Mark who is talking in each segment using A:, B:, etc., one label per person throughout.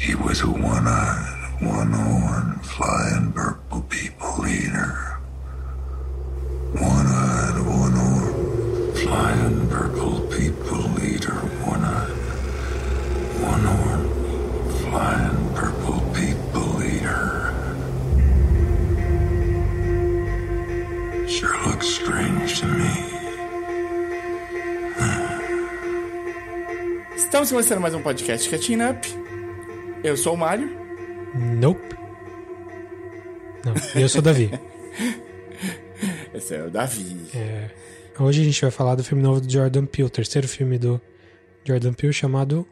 A: He was a one-eyed, one-horned, flying purple people eater. One-eyed, one-horned, flying purple people eater. One-eyed, one-horned, flying purple people eater. Sure looks strange to me.
B: Estamos começando mais um podcast Catching Up. Eu sou o Mário.
C: Nope. Não, eu sou o Davi.
B: Esse é o Davi.
C: É, hoje a gente vai falar do filme novo do Jordan Peele, o terceiro filme do Jordan Peele chamado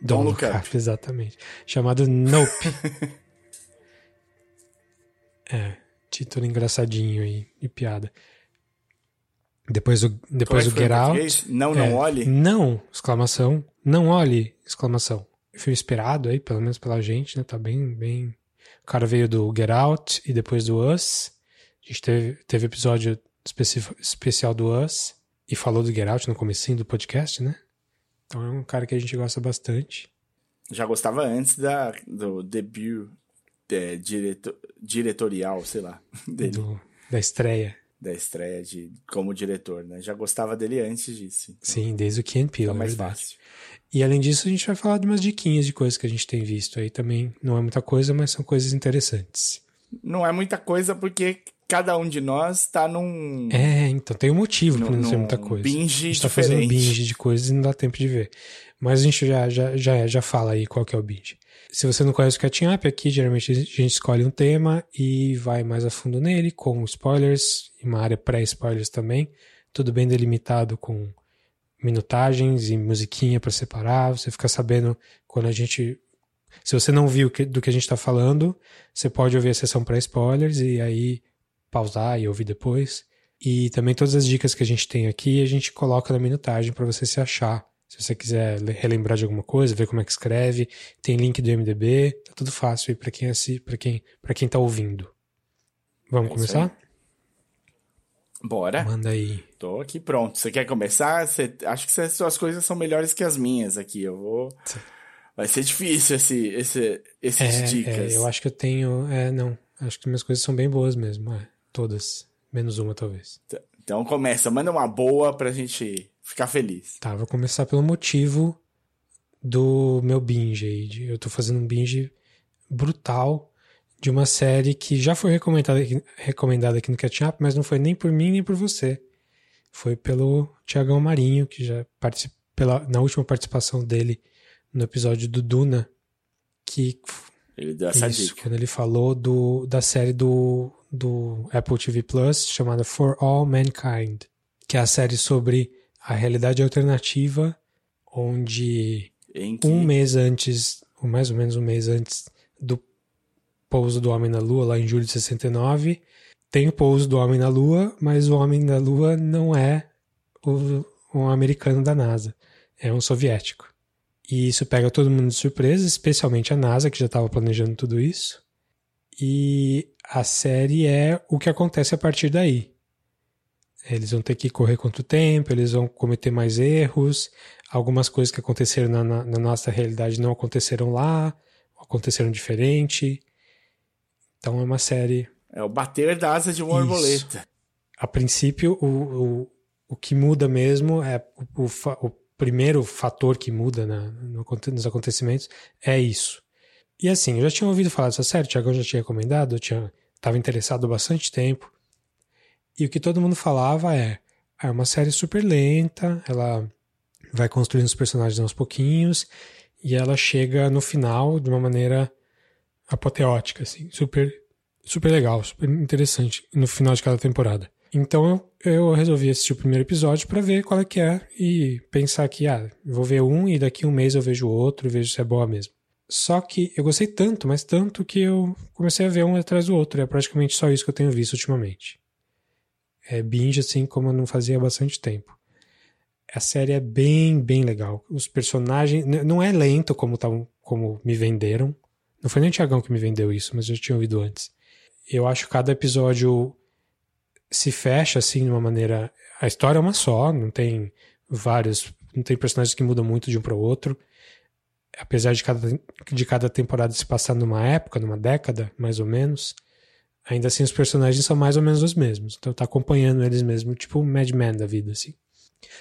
B: Don't Look Up.
C: Exatamente. Chamado Nope. é, título engraçadinho e, e piada. Depois o, depois
B: Como é
C: o Get Out.
B: Não, não
C: É,
B: olhe.
C: Não, exclamação. Não olhe, exclamação. Filme esperado aí, pelo menos pela gente, né? Tá bem, bem... O cara veio do Get Out e depois do Us. A gente teve, teve episódio especi- especial do Us e falou do Get Out no comecinho do podcast, né? Então é um cara que a gente gosta bastante.
B: Já gostava antes da, do debut é, direto, diretorial, sei lá, dele.
C: do- da estreia.
B: Da estreia de, como diretor, né? Já gostava dele antes disso.
C: Sim, desde o Ken Peele, é
B: mais
C: verdade.
B: fácil.
C: E além disso, a gente vai falar de umas diquinhas de coisas que a gente tem visto aí também. Não é muita coisa, mas são coisas interessantes.
B: Não é muita coisa porque cada um de nós tá num,
C: É, então tem um motivo pra
B: num,
C: não ser muita coisa.
B: binge
C: a gente tá
B: diferente.
C: fazendo binge de coisas e não dá tempo de ver. Mas a gente já, já, já, já fala aí qual que é o binge. Se você não conhece o Catching Up, aqui geralmente a gente escolhe um tema e vai mais a fundo nele, com spoilers e uma área pré-spoilers também. Tudo bem delimitado com minutagens e musiquinha pra separar. Você fica sabendo quando a gente. Se você não viu do que a gente tá falando, você pode ouvir a sessão pré-spoilers e aí pausar e ouvir depois. E também todas as dicas que a gente tem aqui a gente coloca na minutagem para você se achar. Se você quiser le- relembrar de alguma coisa, ver como é que escreve, tem link do MDB, tá tudo fácil aí para quem assi, para quem, para quem tá ouvindo. Vamos
B: É
C: começar?
B: Bora.
C: Manda aí.
B: Tô aqui pronto. Você quer começar? Você... Acho que as suas coisas são melhores que as minhas aqui. Eu vou. Vai ser difícil esse, esse, esses
C: É,
B: dicas.
C: é, eu acho que eu tenho, é, não, acho que minhas coisas são bem boas mesmo, é, todas, menos uma talvez.
B: Então começa, manda uma boa pra gente ficar feliz.
C: Tá, vou começar pelo motivo do meu binge aí. Eu tô fazendo um binge brutal de uma série que já foi recomendada aqui, recomendada aqui no Catch Up, mas não foi nem por mim nem por você. Foi pelo Tiagão Marinho, que já participou na última participação dele no episódio do Duna, que
B: Ele deu essa
C: isso,
B: dica.
C: quando ele falou do, da série do, do Apple TV Plus chamada For All Mankind, que é a série sobre a realidade alternativa, onde
B: que...
C: um mês antes, ou mais ou menos um mês antes do pouso do homem na Lua, lá em julho de 69, tem o pouso do homem na Lua, mas o homem na Lua não é o, um americano da NASA, é um soviético. E isso pega todo mundo de surpresa, especialmente a NASA, que já estava planejando tudo isso. E a série é o que acontece a partir daí. Eles vão ter que correr contra o tempo, eles vão cometer mais erros, algumas coisas que aconteceram na, na- na nossa realidade não aconteceram lá, aconteceram diferente. Então é uma série.
B: É o bater da asa de uma
C: Isso.
B: borboleta.
C: A princípio, o, o, o que muda mesmo é o, o, o primeiro fator que muda na, no nos acontecimentos é isso. E assim, eu já tinha ouvido falar dessa série, o Thiago já tinha recomendado, eu tinha, estava interessado há bastante tempo. E o que todo mundo falava é: é uma série super lenta, ela vai construindo os personagens aos pouquinhos, e ela chega no final de uma maneira apoteótica, assim, super, super legal, super interessante, no final de cada temporada. Então eu, eu resolvi assistir o primeiro episódio para ver qual é que é e pensar que, ah, vou ver um e daqui um mês eu vejo outro e vejo se é boa mesmo. Só que eu gostei tanto, mas tanto que eu comecei a ver um atrás do outro. É praticamente só isso que eu tenho visto ultimamente. É binge assim como eu não fazia há bastante tempo. A série é bem, bem legal. Os personagens. Não é lento como, tavam- como me venderam. Não foi nem o Tiagão que me vendeu isso, mas eu já tinha ouvido antes. Eu acho que cada episódio se fecha assim de uma maneira. A história é uma só, não tem vários. Não tem personagens que mudam muito de um para o outro. apesar de cada, de cada temporada se passar numa época, numa década, mais ou menos, ainda assim os personagens são mais ou menos os mesmos. Então tá acompanhando eles mesmo, tipo Mad Men da vida, assim.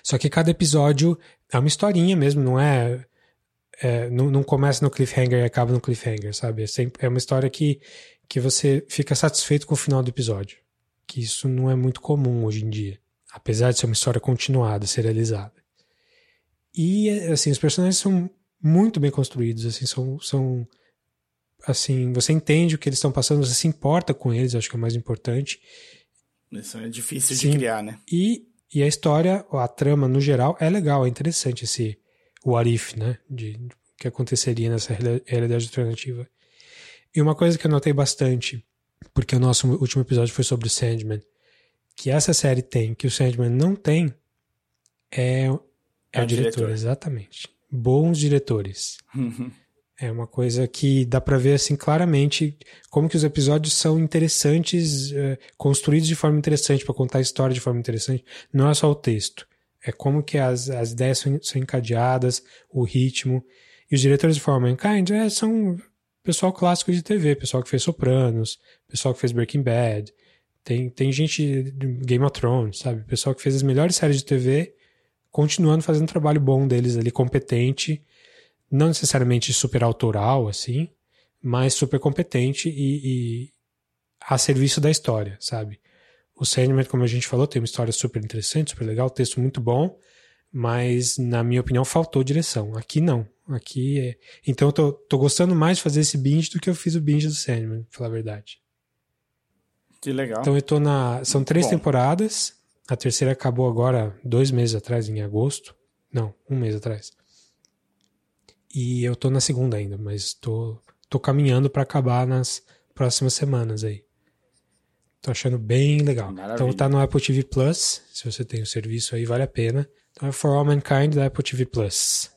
C: Só que cada episódio é uma historinha mesmo, não é. É não, não, começa no cliffhanger e acaba no cliffhanger, sabe? É, sempre, é uma história que, que você fica satisfeito com o final do episódio. Que isso não é muito comum hoje em dia. Apesar de ser uma história continuada, serializada. E, assim, os personagens são muito bem construídos, assim, são, são assim, você entende o que eles estão passando, você se importa com eles, acho que é o mais importante.
B: Isso é difícil Sim. de criar, né?
C: E, e a história, a trama no geral é legal, é interessante esse o Arif, né, de, de que aconteceria nessa realidade alternativa. E uma coisa que eu notei bastante, porque o nosso último episódio foi sobre o Sandman, que essa série tem, que o Sandman não tem, é, é, é o diretor, diretor, exatamente bons diretores.
B: Uhum.
C: É uma coisa que dá para ver assim claramente como que os episódios são interessantes, é, construídos de forma interessante para contar a história de forma interessante. Não é só o texto, é como que as, as ideias são, são encadeadas, o ritmo. E os diretores de For Mankind é, são pessoal clássico de TV, pessoal que fez Sopranos, pessoal que fez Breaking Bad. Tem, tem gente de Game of Thrones, sabe? Pessoal que fez as melhores séries de TV continuando fazendo um trabalho bom deles ali, competente, não necessariamente super autoral, assim, mas super competente e, e a serviço da história, sabe? O Sandman, como a gente falou, tem uma história super interessante, super legal, texto muito bom, mas na minha opinião faltou direção. Aqui não. Aqui é... Então eu tô, tô gostando mais de fazer esse binge do que eu fiz o binge do Sandman, pra falar a verdade.
B: Que legal.
C: Então eu tô na. São três bom. temporadas. A terceira acabou agora dois meses atrás, em agosto. Não, um mês atrás. E eu tô na segunda ainda, mas tô, tô caminhando para acabar nas próximas semanas aí. Tô achando bem legal. Maravilha. Então tá no Apple TV Plus. Se você tem o serviço aí, vale a pena. Então é For All Mankind da Apple TV Plus.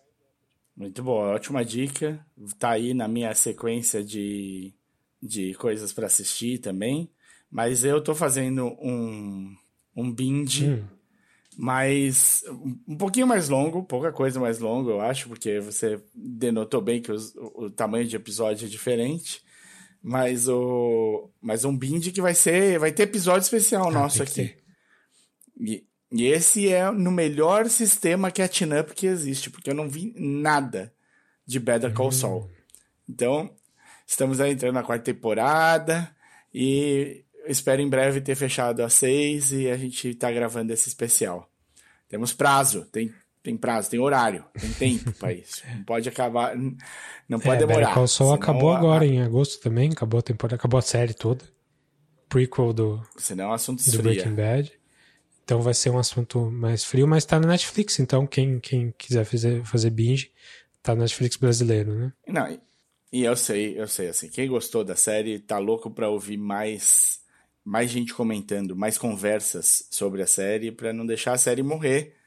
B: Muito boa, ótima dica. Tá aí na minha sequência de, de coisas para assistir também. Mas eu tô fazendo um, um binge, hum. mas um pouquinho mais longo, pouca coisa mais longa, eu acho, porque você denotou bem que os, o, tamanho de episódio é diferente. Mas o mas um binge que vai ser, vai ter episódio especial ah, nosso aqui. E, e esse é no melhor sistema catch-up que existe, porque eu não vi nada de Better Call Saul. Hum. Então, estamos aí entrando na quarta temporada e espero em breve ter fechado a seis e a gente tá gravando esse especial. Temos prazo, tem, tem prazo, tem horário, tem tempo para isso. Não pode acabar, não pode é, demorar.
C: O Sol acabou agora em agosto também, acabou a temporada, acabou a série toda. Prequel do,
B: senão o assunto
C: do Breaking Bad. Então vai ser um assunto mais frio, mas tá na Netflix, então quem, quem quiser fazer, fazer binge, tá na Netflix brasileiro, né?
B: Não, e eu sei, eu sei, assim, quem gostou da série tá louco pra ouvir mais mais gente comentando, mais conversas sobre a série, para não deixar a série morrer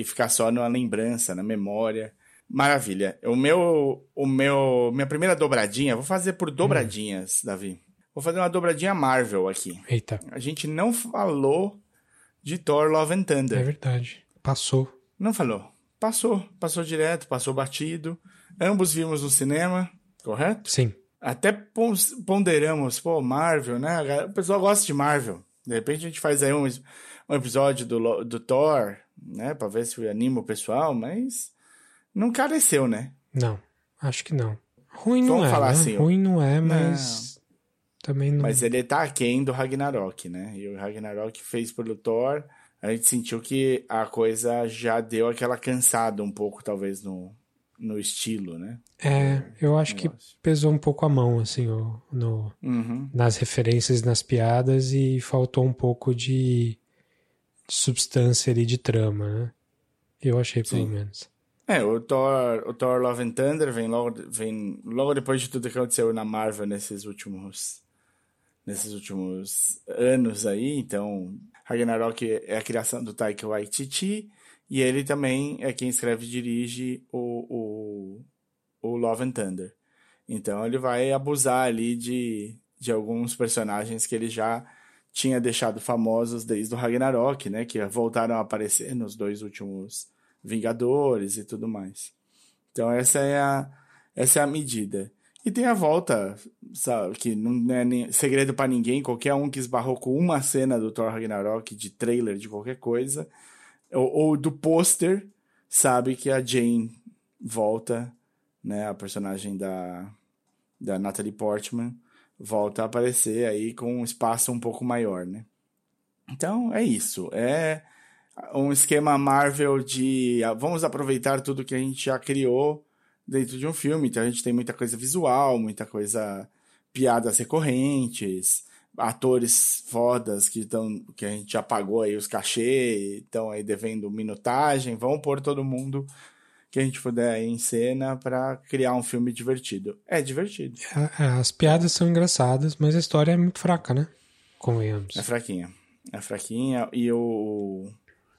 B: e ficar só na lembrança, na memória. Maravilha. O meu, o meu, minha primeira dobradinha, vou fazer por dobradinhas, hum. Davi. Vou fazer uma dobradinha Marvel aqui.
C: Eita.
B: A gente não falou de Thor Love and Thunder.
C: É verdade. Passou.
B: Não falou. Passou. Passou direto, passou batido. Ambos vimos no cinema, correto?
C: Sim
B: até ponderamos, pô, Marvel, né? O pessoal gosta de Marvel. De repente a gente faz aí um, um episódio do, do Thor, né? Pra ver se anima o pessoal, mas não careceu, né?
C: Não, acho que não. Ruim não Vamos é, falar né? assim, Ruim não é, mas... Não. Também não...
B: Mas ele tá aquém do Ragnarok, né? E o Ragnarok fez pelo Thor, a gente sentiu que a coisa já deu aquela cansada um pouco, talvez, no, no estilo, né?
C: É, eu acho que pesou um pouco a mão, assim, no,
B: uhum.
C: nas referências, nas piadas, e faltou um pouco de substância ali, de trama, né? Eu achei, pelo Sim. menos.
B: É, o Thor, o Thor Love and Thunder vem logo, vem logo depois de tudo que aconteceu na Marvel nesses últimos nesses últimos anos aí, então Ragnarok é a criação do Taika Waititi, e ele também é quem escreve e dirige o, o, o Love and Thunder. Então ele vai abusar ali de, de alguns personagens que ele já tinha deixado famosos desde o Ragnarok, né? Que voltaram a aparecer nos dois últimos Vingadores e tudo mais. Então essa é a, Essa é a medida. E tem a volta, sabe, que não é nem segredo para ninguém, qualquer um que esbarrou com uma cena do Thor Ragnarok, de trailer, de qualquer coisa, ou, ou do pôster, sabe que a Jane volta, né, a personagem da, da Natalie Portman, volta a aparecer aí com um espaço um pouco maior, né. Então, é isso. É um esquema Marvel de ah, vamos aproveitar tudo que a gente já criou dentro de um filme. Então a gente tem muita coisa visual, muita coisa piadas recorrentes, atores fodas que estão que a gente já pagou aí os cachê, estão aí devendo minutagem, vão pôr todo mundo que a gente puder em cena para criar um filme divertido. É divertido.
C: É, é, as piadas são engraçadas, mas a história é muito fraca, né? Convenhamos.
B: É fraquinha. É fraquinha e o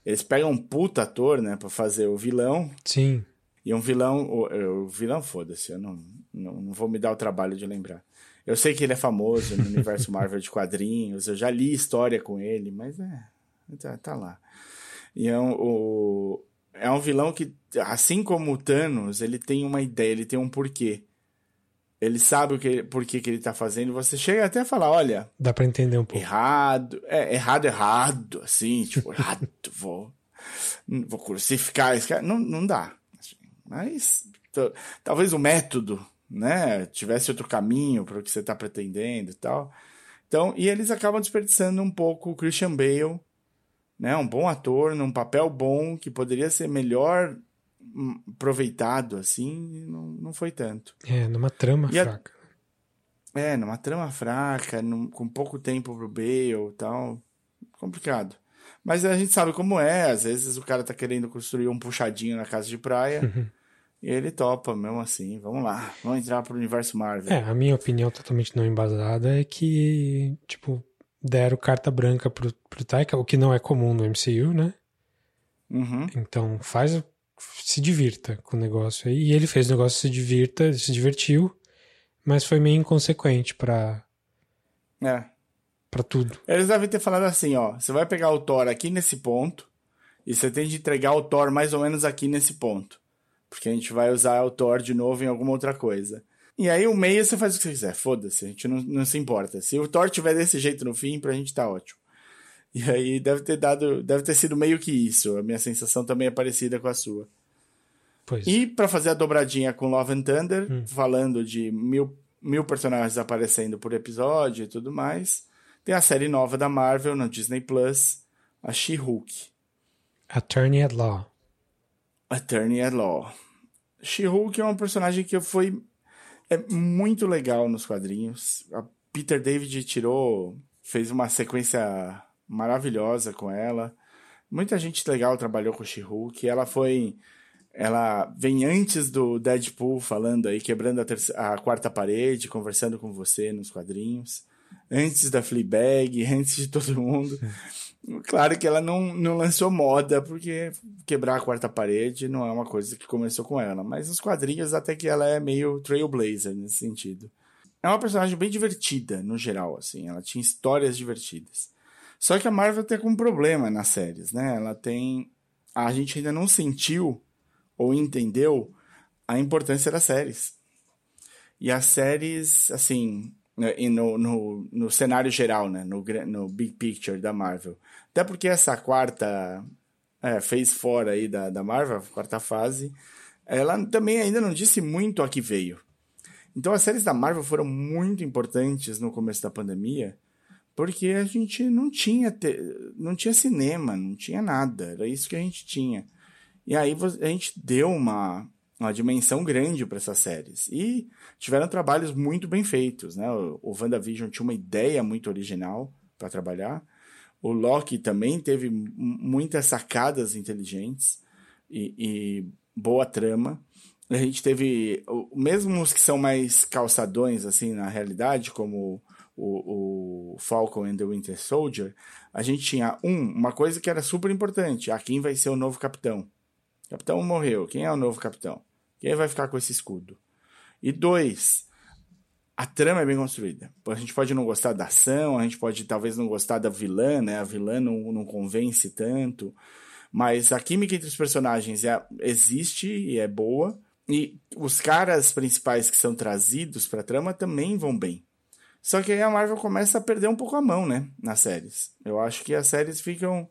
B: eles pegam um puta ator, né, para fazer o vilão.
C: Sim.
B: E um vilão, o, o vilão, foda-se, eu não, não, não, vou me dar o trabalho de lembrar. Eu sei que ele é famoso no universo Marvel de quadrinhos, eu já li história com ele, mas é, tá, tá lá. E é um, o, é um vilão que, assim como o Thanos, ele tem uma ideia, ele tem um porquê. Ele sabe o que, por que, que ele tá fazendo. Você chega até a falar, olha...
C: Dá para entender um pouco.
B: Errado, é, errado, errado, assim, tipo, errado, vou, vou crucificar esse cara. Não, não dá. Mas talvez o método, né, tivesse outro caminho para o que você está pretendendo e tal. Então, e eles acabam desperdiçando um pouco o Christian Bale, né, um bom ator, num papel bom que poderia ser melhor hum, aproveitado, assim, não, não foi tanto.
C: É, numa trama e fraca.
B: A... É, numa trama fraca, num, com pouco tempo pro Bale e tal, complicado. Mas a gente sabe como é, às vezes o cara tá querendo construir um puxadinho na casa de praia, uhum. E ele topa mesmo assim, vamos lá, vamos entrar pro universo Marvel.
C: É, a minha opinião totalmente não embasada é que, tipo, deram carta branca pro, pro Taika, o que não é comum no MCU, né?
B: Uhum.
C: Então faz, se divirta com o negócio aí. E ele fez o negócio se divirta, se divertiu, mas foi meio inconsequente pra.
B: É.
C: Pra tudo.
B: Eles devem ter falado assim, ó, você vai pegar o Thor aqui nesse ponto, e você tem de entregar o Thor mais ou menos aqui nesse ponto. Porque a gente vai usar o Thor de novo em alguma outra coisa. E aí o meio você faz o que você quiser, foda-se, a gente não, não se importa. Se o Thor tiver desse jeito no fim, pra gente tá ótimo. E aí deve ter dado, deve ter sido meio que isso. A minha sensação também é parecida com a sua.
C: Pois.
B: E para fazer a dobradinha com Love and Thunder, hum. falando de mil, mil personagens aparecendo por episódio e tudo mais, tem a série nova da Marvel no Disney Plus, a She-Hulk.
C: Attorney at Law.
B: Attorney at Law. She-Hulk é um personagem que foi é muito legal nos quadrinhos. A Peter David tirou, fez uma sequência maravilhosa com ela. Muita gente legal trabalhou com She-Hulk. Ela foi ela vem antes do Deadpool falando aí, quebrando a, terceira, a quarta parede, conversando com você nos quadrinhos. Antes da Fleabag, antes de todo mundo. Claro que ela não, não lançou moda, porque quebrar a quarta parede não é uma coisa que começou com ela. Mas nos quadrinhos, até que ela é meio trailblazer nesse sentido. É uma personagem bem divertida, no geral, assim. Ela tinha histórias divertidas. Só que a Marvel tem um problema nas séries, né? Ela tem. A gente ainda não sentiu ou entendeu a importância das séries. E as séries, assim, né, no, no, no cenário geral, né? No, no big picture da Marvel. Até porque essa quarta é, fez fora aí da, da Marvel, quarta fase, ela também ainda não disse muito a que veio. Então as séries da Marvel foram muito importantes no começo da pandemia, porque a gente não tinha, te... não tinha cinema, não tinha nada, era isso que a gente tinha. E aí a gente deu uma, uma dimensão grande para essas séries. E tiveram trabalhos muito bem feitos, né? O, o WandaVision tinha uma ideia muito original para trabalhar. O Loki também teve muitas sacadas inteligentes e, e boa trama. A gente teve, mesmo os que são mais calçadões, assim, na realidade, como o, o Falcon and the Winter Soldier, a gente tinha, um, uma coisa que era super importante. Ah, quem vai ser o novo capitão? Capitão morreu. Quem é o novo capitão? Quem vai ficar com esse escudo? E dois, a trama é bem construída. A gente pode não gostar da ação, a gente pode talvez não gostar da vilã, né? A vilã não, não convence tanto. Mas a química entre os personagens é, existe e é boa. E os caras principais que são trazidos pra trama também vão bem. Só que aí a Marvel começa a perder um pouco a mão, né? Nas séries. Eu acho que as séries ficam.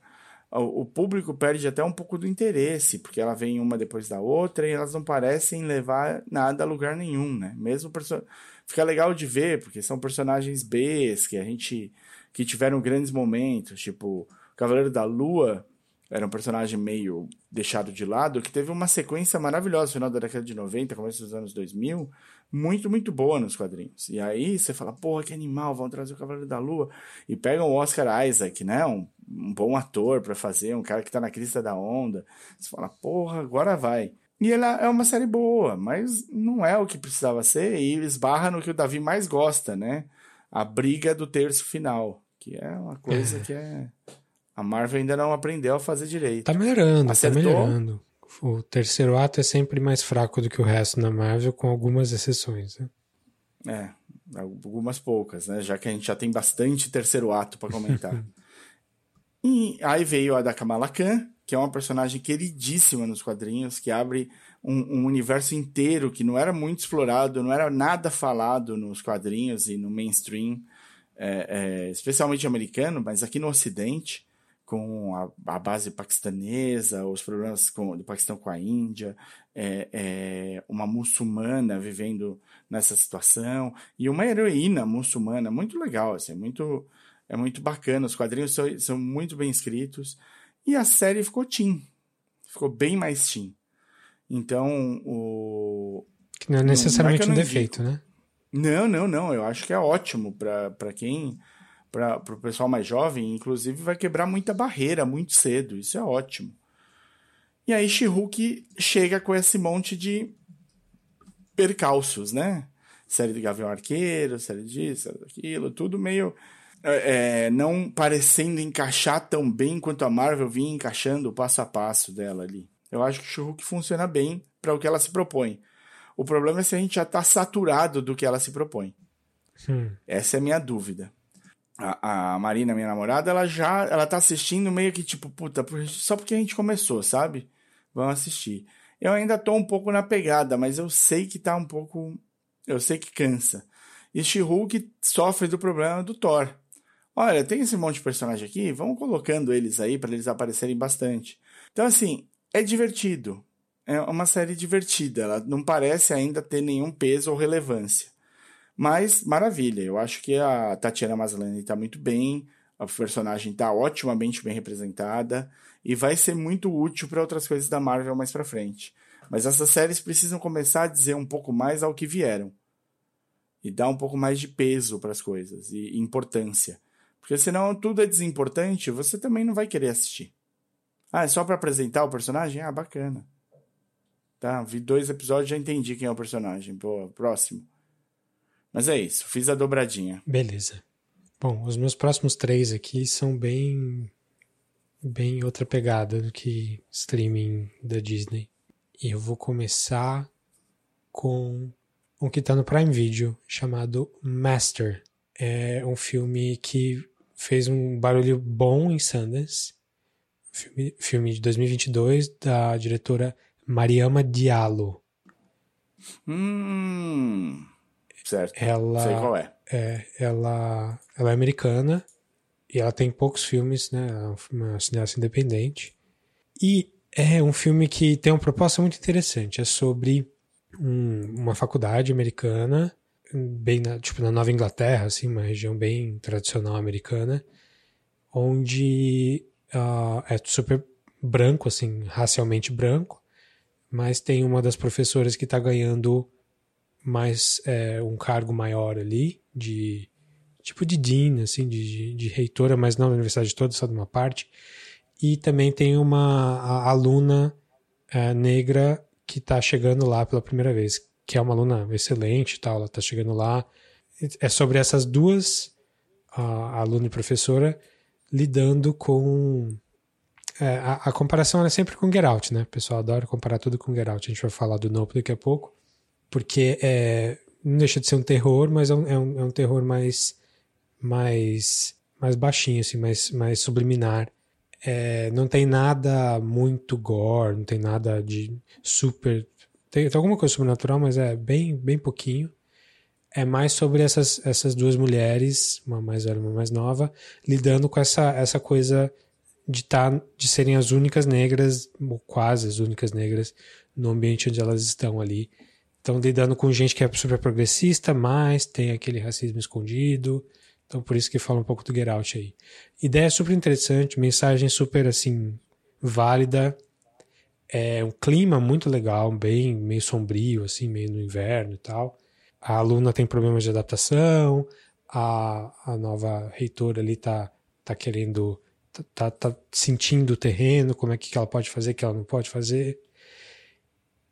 B: O público perde até um pouco do interesse, porque ela vem uma depois da outra e elas não parecem levar nada a lugar nenhum, né? Mesmo person... fica legal de ver, porque são personagens Bs que a gente que tiveram grandes momentos, tipo Cavaleiro da Lua era um personagem meio deixado de lado, que teve uma sequência maravilhosa no final da década de 90, começo dos anos 2000, muito, muito boa nos quadrinhos. E aí você fala, porra, que animal, vão trazer o Cavaleiro da Lua. E pegam o Oscar Isaac, né? Um, um bom ator para fazer, um cara que tá na crista da onda. Você fala, porra, agora vai. E ela é uma série boa, mas não é o que precisava ser e esbarra no que o Davi mais gosta, né? A briga do terço final, que é uma coisa que é a Marvel ainda não aprendeu a fazer direito.
C: Tá melhorando, tá Acertou? tá melhorando. O terceiro ato é sempre mais fraco do que o resto na Marvel, com algumas exceções. Né?
B: É, algumas poucas, né? Já que a gente já tem bastante terceiro ato para comentar. e aí veio a da Kamala Khan, que é uma personagem queridíssima nos quadrinhos, que abre um, um, universo inteiro que não era muito explorado, não era nada falado nos quadrinhos e no mainstream, é, é, especialmente americano, mas aqui no Ocidente com a, a, base paquistanesa, os problemas com, do Paquistão com a Índia, é, é, uma muçulmana vivendo nessa situação, e uma heroína muçulmana, muito legal, assim, é muito, é muito bacana, os quadrinhos são, são muito bem escritos, e a série ficou teen, ficou bem mais teen. Então, o...
C: Que não é necessariamente não, não é um defeito, né?
B: Não, não, não, eu acho que é ótimo para quem para o pessoal mais jovem, inclusive vai quebrar muita barreira muito cedo, isso é ótimo. E aí She-Hulk chega com esse monte de percalços, né? Série de Gavião Arqueiro, série disso, série daquilo, tudo meio é, é, não parecendo encaixar tão bem quanto a Marvel vinha encaixando o passo a passo dela ali. Eu acho que She-Hulk funciona bem para o que ela se propõe. O problema é se a gente já está saturado do que ela se propõe. Hum. Essa é a minha dúvida a, a Marina, minha namorada, ela já ela tá assistindo meio que tipo, puta, só porque a gente começou, sabe? Vamos assistir. Eu ainda tô um pouco na pegada, mas eu sei que tá um pouco. Eu sei que cansa. E She-Hulk sofre do problema do Thor. Olha, tem esse monte de personagem aqui, vamos colocando eles aí para eles aparecerem bastante. Então, assim, é divertido. É uma série divertida. Ela não parece ainda ter nenhum peso ou relevância. Mas, maravilha. Eu acho que a Tatiana Maslany está muito bem, a personagem está otimamente bem representada e vai ser muito útil para outras coisas da Marvel mais para frente. Mas essas séries precisam começar a dizer um pouco mais ao que vieram e dar um pouco mais de peso para as coisas e importância. Porque senão tudo é desimportante, você também não vai querer assistir. Ah, é só para apresentar o personagem? Ah, bacana. Tá, vi dois episódios já entendi quem é o personagem. Pô, próximo. Mas é isso, fiz a dobradinha.
C: Beleza. Bom, os meus próximos três aqui são bem. bem outra pegada do que streaming da Disney. E eu vou começar com um que tá no Prime Video, chamado Master. É um filme que fez um barulho bom em Sundance. Filme, filme de 2022 da diretora Mariama Diallo.
B: Hum. Certo.
C: Ela,
B: Sei qual é.
C: é. Ela, ela é americana e ela tem poucos filmes, né? É uma cineasta independente. E é um filme que tem uma proposta muito interessante. É sobre um, uma faculdade americana, bem na, tipo na Nova Inglaterra, assim, uma região bem tradicional americana, onde uh, é super branco, assim, racialmente branco, mas tem uma das professoras que está ganhando mais é, um cargo maior ali, de tipo de dean, assim, de, de, reitora, mas não da universidade toda, só de uma parte. E também tem uma aluna é, negra que está chegando lá pela primeira vez, que é uma aluna excelente tal, ela está chegando lá. É sobre essas duas, a aluna e professora, lidando com. É, a, a, comparação é sempre com Get Out, né? O pessoal adora comparar tudo com Get Out. A gente vai falar do Nope daqui a pouco porque é, não deixa de ser um terror, mas é um, é um, é um terror mais, mais, mais baixinho, assim, mais, mais subliminar. É, não tem nada muito gore, não tem nada de super Tem, tem alguma coisa sobrenatural, mas é bem, bem pouquinho. É mais sobre essas, essas duas mulheres, uma mais velha e uma mais nova, lidando com essa, essa coisa de, tá, de serem as únicas negras, ou quase as únicas negras, no ambiente onde elas estão ali. Estão lidando com gente que é super progressista, mas tem aquele racismo escondido. Então por isso que fala um pouco do Get Out aí. Ideia super interessante, mensagem super assim válida. É um clima muito legal, bem meio sombrio, assim, meio no inverno e tal. A aluna tem problemas de adaptação, a, a nova reitora ali tá, tá querendo, tá, tá, tá sentindo o terreno, como é que ela pode fazer, que ela não pode fazer.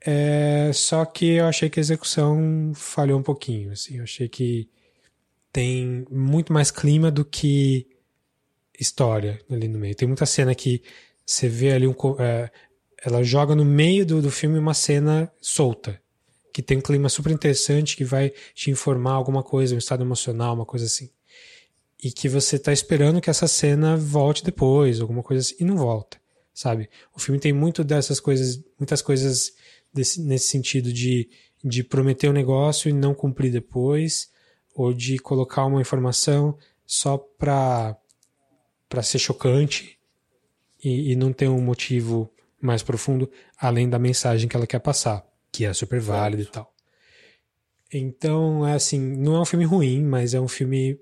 C: É, só que eu achei que a execução falhou um pouquinho, assim, eu achei que tem muito mais clima do que história ali no meio. Tem muita cena que você vê ali um, é, ela joga no meio do, do filme uma cena solta, que tem um clima super interessante, que vai te informar alguma coisa, um estado emocional, uma coisa assim. E que você tá esperando que essa cena volte depois, alguma coisa assim, e não volta, sabe? O filme tem muito dessas coisas, muitas coisas desse, nesse sentido de, de prometer um negócio e não cumprir depois, ou de colocar uma informação só para para ser chocante e, e, não ter um motivo mais profundo além da mensagem que ela quer passar, que é super válida e tal. Então, é assim, não é um filme ruim, mas é um filme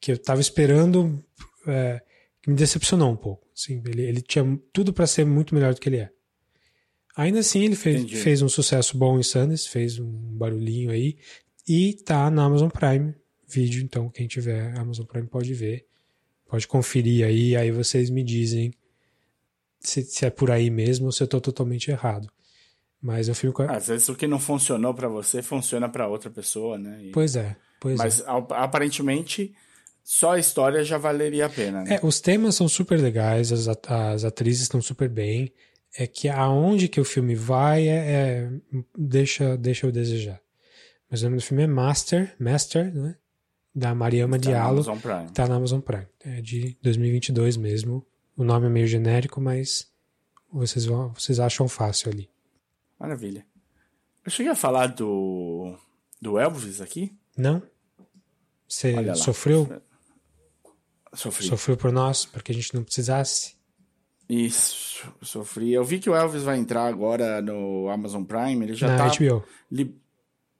C: que eu tava esperando, é, que me decepcionou um pouco. Assim, ele, ele tinha tudo para ser muito melhor do que ele é. Ainda assim, ele fez, fez um sucesso bom em Sundance, fez um barulhinho aí, e tá na Amazon Prime vídeo, então quem tiver Amazon Prime pode ver, pode conferir aí, aí vocês me dizem se, se é por aí mesmo ou se eu tô totalmente errado. Mas um filme...
B: Às vezes o que não funcionou para você, funciona para outra pessoa, né?
C: E... Pois é, pois
B: Mas
C: é.
B: aparentemente só a história já valeria a pena, né?
C: É, os temas são super legais, as, as atrizes estão super bem, é que aonde que o filme vai é, é, deixa, deixa eu desejar. Mas o nome do filme é Master, Master, né? Da Mariama tá Diallo. Tá na Amazon Prime. É de 2022 mesmo. O nome é meio genérico, mas vocês, vão, vocês acham fácil ali.
B: Maravilha. Eu cheguei a falar do, do Elvis aqui?
C: Não? Você sofreu?
B: Sofri.
C: Sofreu por nós, para que a gente não precisasse?
B: Isso, sofri. Eu vi que o Elvis vai entrar agora no Amazon Prime. Ele já
C: na
B: tá.
C: HBO.
B: Li...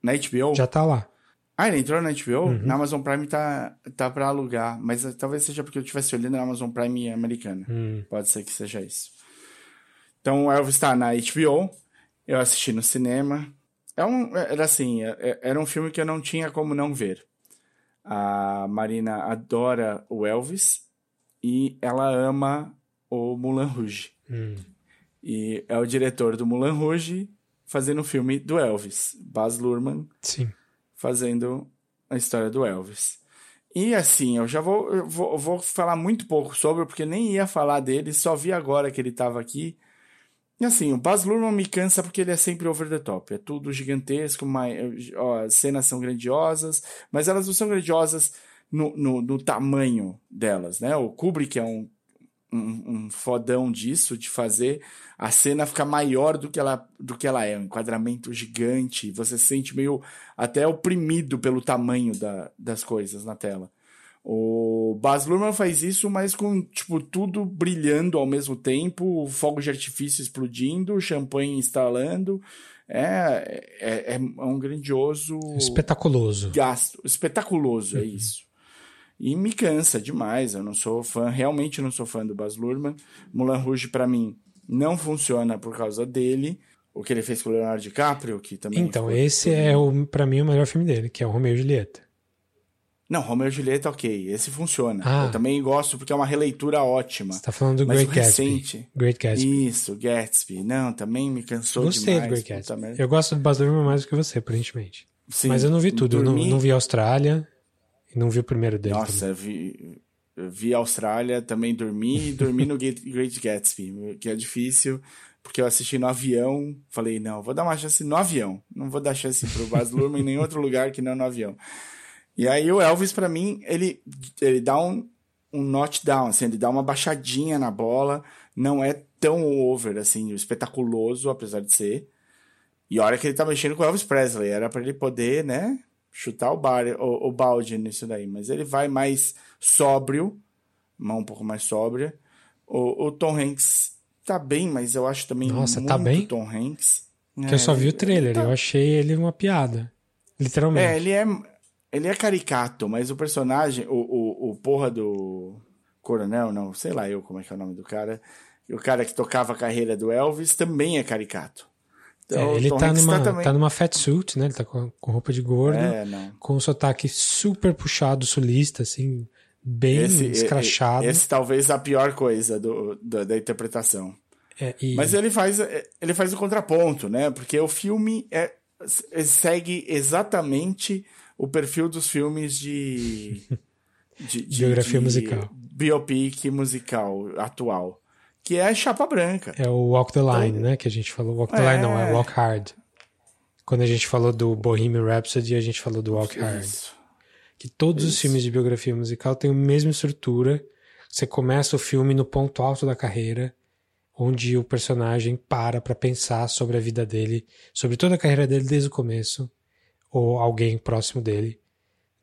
B: Na HBO?
C: Já tá lá.
B: Ah, ele entrou na HBO?
C: Uhum.
B: Na Amazon Prime tá, tá pra alugar. Mas talvez seja porque eu estivesse olhando na Amazon Prime americana.
C: Hum.
B: Pode ser que seja isso. Então o Elvis tá na HBO. Eu assisti no cinema. É um, era assim, era um filme que eu não tinha como não ver. A Marina adora o Elvis e ela ama o Moulin Rouge.
C: Hum.
B: E é o diretor do Moulin Rouge fazendo o filme do Elvis. Baz Luhrmann
C: Sim.
B: fazendo a história do Elvis. E assim, eu já vou, eu vou, eu vou falar muito pouco sobre, porque nem ia falar dele, só vi agora que ele estava aqui. E assim, o Baz Luhrmann me cansa porque ele é sempre over the top. É tudo gigantesco, mas, ó, as cenas são grandiosas, mas elas não são grandiosas no, no, no tamanho delas, né? O Kubrick é um um, um, fodão disso, de fazer a cena ficar maior do que ela, do que ela é, um enquadramento gigante, você se sente meio até oprimido pelo tamanho da, das coisas na tela. O Baz Luhrmann faz isso, mas com tipo tudo brilhando ao mesmo tempo, fogos de artifício explodindo, champanhe instalando. É, é, é um grandioso.
C: Espetaculoso.
B: Gasto. Espetaculoso,
C: Uhum.
B: é isso. E me cansa demais. Eu não sou fã, realmente não sou fã do Baz Luhrmann. Moulin Rouge, para mim, não funciona por causa dele. O que ele fez com o Leonardo DiCaprio, que também.
C: Então, esse é, o, pra mim, o melhor filme dele, que é o Romeo e Julieta.
B: Não, Romeo e Julieta, ok. Esse funciona.
C: Ah.
B: Eu também gosto porque é uma releitura ótima.
C: Você tá falando do
B: Mas
C: Great Gatsby.
B: recente-
C: Great Gatsby.
B: Isso, Gatsby. Não, também me cansou
C: Gostei
B: demais.
C: do Great Gatsby. Eu gosto do Baz Luhrmann mais do que você, aparentemente.
B: Sim,
C: Mas eu não vi tudo. Eu não,
B: dormi-
C: não vi Austrália e não vi o primeiro dele
B: Nossa, vi, vi Austrália, também dormi e dormi no Great Gatsby, que é difícil, porque eu assisti no avião. Falei, não, vou dar uma chance no avião. Não vou dar chance pro Baz Luhrmann em nenhum outro lugar que não no avião. E aí o Elvis, pra mim, ele, ele dá um, um notch down, assim, ele dá uma baixadinha na bola. Não é tão over, assim, espetaculoso, apesar de ser. E olha que ele tá mexendo com o Elvis Presley, era para ele poder, né, chutar o, bar, o, o balde nisso daí. Mas ele vai mais sóbrio, mão um pouco mais sóbria. O, o Tom Hanks tá bem, mas eu acho também
C: Nossa,
B: muito
C: tá bem?
B: Tom Hanks.
C: Que eu só vi o trailer,
B: tá-
C: eu achei ele uma piada. Literalmente.
B: É, ele é, ele é caricato, mas o personagem, o, o, o porra do coronel, não, sei lá eu como é que é o nome do cara, o cara que tocava a carreira do Elvis também é caricato.
C: É,
B: Então,
C: ele
B: o Tom
C: tá
B: Hanks
C: numa,
B: também.
C: tá numa fat suit, né? Ele tá com, com roupa de gordo,
B: É,
C: com um sotaque super puxado sulista, assim, bem
B: Esse,
C: escrachado.
B: esse talvez a pior coisa do, do- da interpretação.
C: É, e-
B: Mas ele faz, ele faz o contraponto, né? Porque o filme é, segue exatamente o perfil dos filmes de. de, de
C: Biografia
B: de
C: musical.
B: Biopic musical atual. Que é Chapa Branca.
C: É o Walk the Line, né? Que a gente falou. Walk the
B: É.
C: Line não, é Walk Hard. Quando a gente falou do Bohemian Rhapsody, a gente falou do Walk Hard.
B: Isso.
C: Que todos os
B: Isso.
C: filmes de biografia musical têm a mesma estrutura. Você começa o filme no ponto alto da carreira, onde o personagem para pra pensar sobre a vida dele, sobre toda a carreira dele desde o começo, ou alguém próximo dele.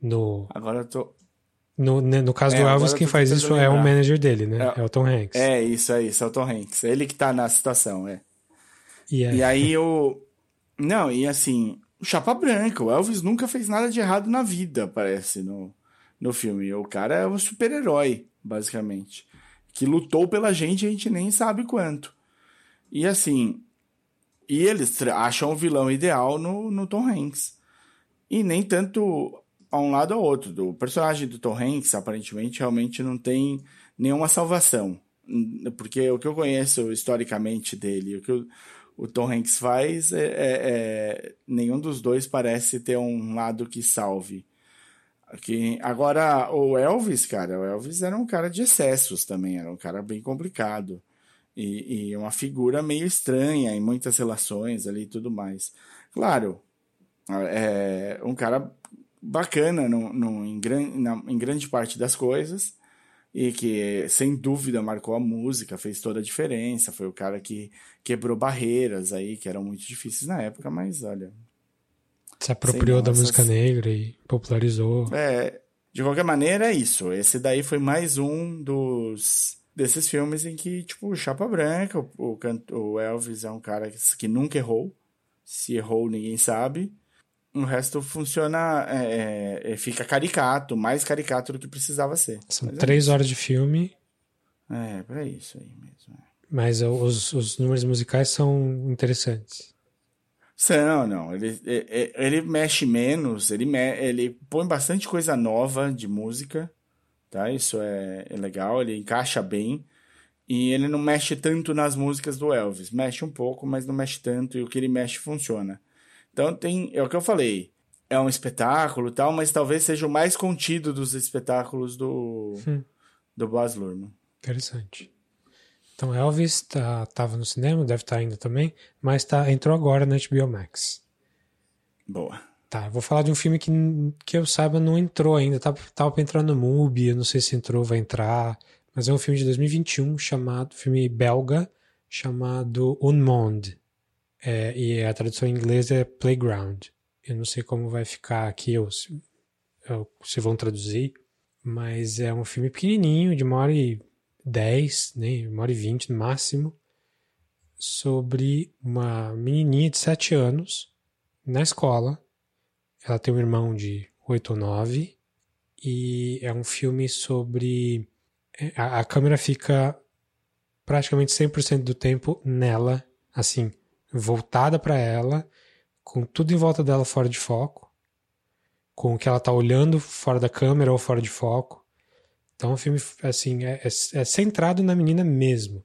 C: No,
B: Agora eu tô.
C: No, né, no caso
B: É,
C: do Elvis,
B: eu
C: quem faz isso é o
B: lembrar.
C: manager dele, né?
B: É.
C: É, o Tom Hanks.
B: É isso, é isso, é o Tom Hanks. É ele que tá na situação, é.
C: E, é-
B: E aí o. Não, e assim, o Chapa Branca, o Elvis nunca fez nada de errado na vida, parece, no, no filme. O cara é um super-herói, basicamente. Que lutou pela gente, a gente nem sabe quanto. E assim. E eles acham o vilão ideal no, no Tom Hanks. E nem tanto a um lado ou outro. Do personagem do Tom Hanks, aparentemente, realmente não tem nenhuma salvação. Hum, Porque o que eu conheço historicamente dele, o que o, o Tom Hanks faz, é, é- é- nenhum dos dois parece ter um lado que salve. Aqui, agora, o Elvis, cara, o Elvis era um cara de excessos também, era um cara bem complicado. E, e uma figura meio estranha em muitas relações ali e tudo mais. Claro, é um cara bacana no, no- em, gran, na- em grande parte das coisas e que sem dúvida marcou a música, fez toda a diferença, foi o cara que quebrou barreiras aí que eram muito difíceis na época, mas olha,
C: se apropriou da música negra e popularizou.
B: é, de qualquer maneira é isso. Esse daí foi mais um dos desses filmes em que tipo Chapa Branca, o, o, o Elvis é um cara que, que nunca errou, se errou ninguém sabe. O resto funciona, é, é, fica caricato, mais caricato do que precisava ser.
C: São
B: Mas é
C: três horas de filme,
B: É, pra isso aí mesmo. é.
C: mas os, os números musicais são interessantes.
B: Não, não. Ele, é- é- ele mexe menos, ele, me- ele põe bastante coisa nova de música, tá? Isso é, é legal, ele encaixa bem. E ele não mexe tanto nas músicas do Elvis. Mexe um pouco, mas não mexe tanto, e o que ele mexe funciona. Então tem, é o que eu falei. É um espetáculo e tal, mas talvez seja o mais contido dos espetáculos do,
C: Hum.
B: do Baz Luhrmann.
C: Interessante. Então Elvis tá, tava no cinema, deve estar ainda também, mas tá, entrou agora na HBO Max.
B: Boa.
C: Tá, eu vou falar de um filme que, que eu saiba não entrou ainda. Tava, tava pra entrar no MUBI, eu não sei se entrou, vai entrar. Mas é um filme de 2021 chamado, filme belga, chamado Un Monde. É, e a tradução em inglês é Playground. Eu não sei como vai ficar aqui, ou se, ou se vão traduzir. Mas é um filme pequenininho, de uma hora e dez, nem uma hora e vinte no máximo. Sobre uma menininha de sete anos na escola ela tem um irmão de 8 ou 9 e é um filme sobre. é, A, a câmera fica praticamente 100% do tempo nela, assim, voltada para ela, com tudo em volta dela fora de foco, com o que ela tá olhando fora da câmera ou fora de foco. Então, o filme, assim, é, é- é centrado na menina mesmo.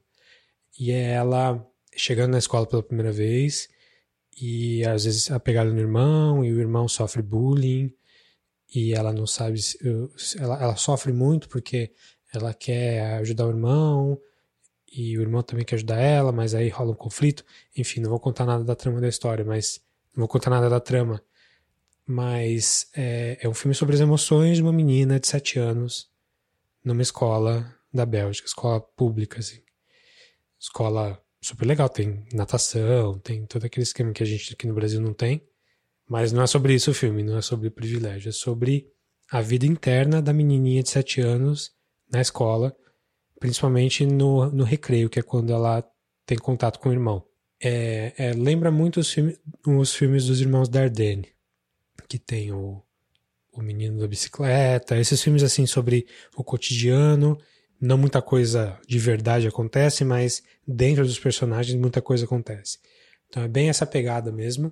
C: E é ela chegando na escola pela primeira vez e às vezes apegada no irmão e o irmão sofre bullying e ela não sabe se, ela, ela sofre muito porque ela quer ajudar o irmão e o irmão também quer ajudar ela mas aí rola um conflito enfim não vou contar nada da trama da história mas não vou contar nada da trama mas é, é um filme sobre as emoções de uma menina de 7 anos numa escola da Bélgica escola pública assim escola super legal. Tem natação, tem todo aquele esquema que a gente aqui no Brasil não tem. Mas não é sobre isso o filme, não é sobre privilégio. É sobre a vida interna da menininha de 7 anos na escola, principalmente no, no recreio, que é quando ela tem contato com o irmão. É, é, lembra muito os, filme, os filmes dos irmãos Dardenne, que tem o, o Menino da Bicicleta, esses filmes assim sobre o cotidiano não muita coisa de verdade acontece, mas dentro dos personagens muita coisa acontece. Então é bem essa pegada mesmo.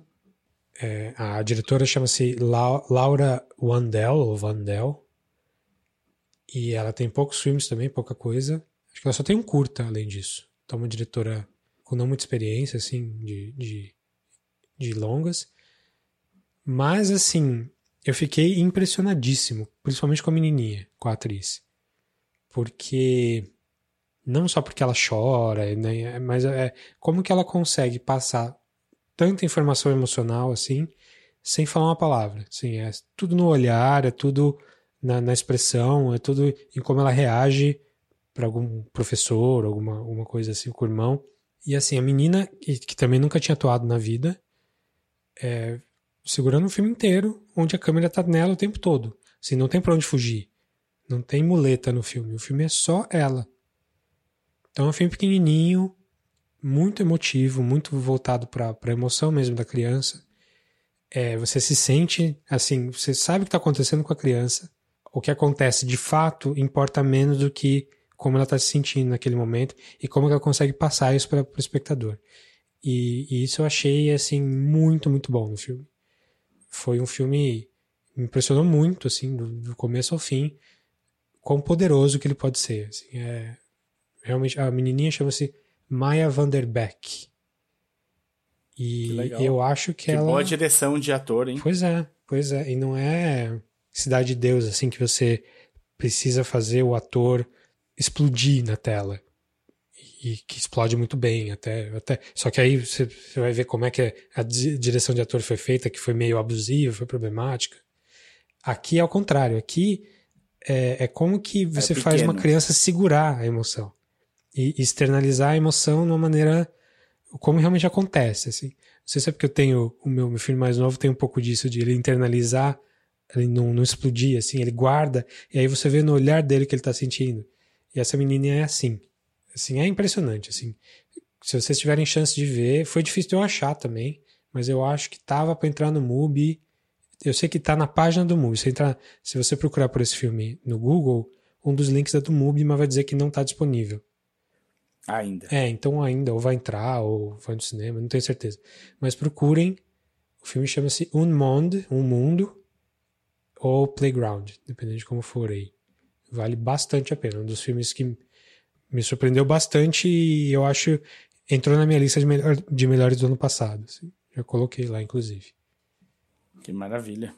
C: É, a diretora chama-se Laura Wandel, ou Vandel, e ela tem poucos filmes também, pouca coisa. Acho que ela só tem um curta além disso. Então, uma diretora com não muita experiência, assim, de, de, de longas. Mas, assim, eu fiquei impressionadíssimo, principalmente com a menininha, com a atriz porque não só porque ela chora, né, mas é como que ela consegue passar tanta informação emocional assim, sem falar uma palavra. Assim, é tudo no olhar, é tudo na, na expressão, é tudo em como ela reage para algum professor, alguma, alguma coisa assim com o irmão. E assim, a menina, que, que também nunca tinha atuado na vida, é, segurando o filme inteiro, onde a câmera tá nela o tempo todo. Assim, não tem pra onde fugir. Não tem muleta no filme. O filme é só ela. Então é um filme pequenininho, muito emotivo, muito voltado para a emoção mesmo da criança. É, você se sente assim, você sabe o que está acontecendo com a criança. O que acontece de fato importa menos do que como ela está se sentindo naquele momento e como ela consegue passar isso para o espectador. E, e, isso eu achei assim muito muito bom no filme. Foi um filme me impressionou muito assim do, do começo ao fim quão poderoso que ele pode ser. Assim, é, realmente, a menininha chama-se Maya Vanderbeck. E eu acho que, que ela.
B: Boa direção de ator, hein?
C: Pois é, pois é. E não é Cidade de Deus, assim, que você precisa fazer o ator explodir na tela. E que explode muito bem, até. até... Só que aí você, você vai ver como é que a direção de ator foi feita, que foi meio abusiva, foi problemática. Aqui é ao contrário. Aqui é, é como que você é faz uma criança segurar a emoção e externalizar a emoção de uma maneira como realmente acontece, assim. Não sei se é porque eu tenho o meu, meu filho mais novo tem um pouco disso de ele internalizar, ele não, não explodir, assim, ele guarda e aí você vê no olhar dele que ele está sentindo. E essa menininha é assim, assim é impressionante, assim. Se vocês tiverem chance de ver, foi difícil de eu achar também, mas eu acho que tava para entrar no MUBI eu sei que está na página do MUBI. Se, entrar, se você procurar por esse filme no Google, um dos links é do MUBI, mas vai dizer que não está disponível.
B: Ainda.
C: É, então ainda, ou vai entrar, ou vai no cinema, não tenho certeza. Mas procurem. O filme chama-se Un Monde, Um Mundo, ou Playground, dependendo de como for aí. Vale bastante a pena. Um dos filmes que me surpreendeu bastante e eu acho entrou na minha lista de, melhor, de melhores do ano passado. Assim. Já coloquei lá, inclusive.
B: Que maravilha.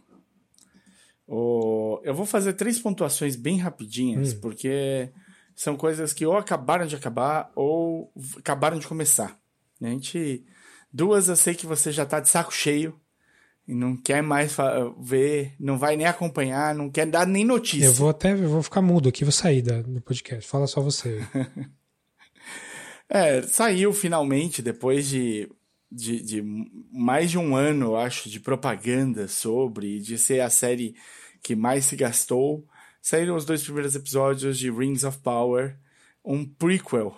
B: O... Eu vou fazer três pontuações bem rapidinhas, hum. porque são coisas que ou acabaram de acabar ou acabaram de começar. A gente. Duas eu sei que você já está de saco cheio e não quer mais ver, não vai nem acompanhar, não quer dar nem notícia.
C: Eu vou até eu vou ficar mudo aqui, vou sair da, do podcast. Fala só você.
B: é, saiu finalmente depois de de, de mais de um ano, eu acho, de propaganda sobre, de ser a série que mais se gastou, saíram os dois primeiros episódios de Rings of Power, um prequel,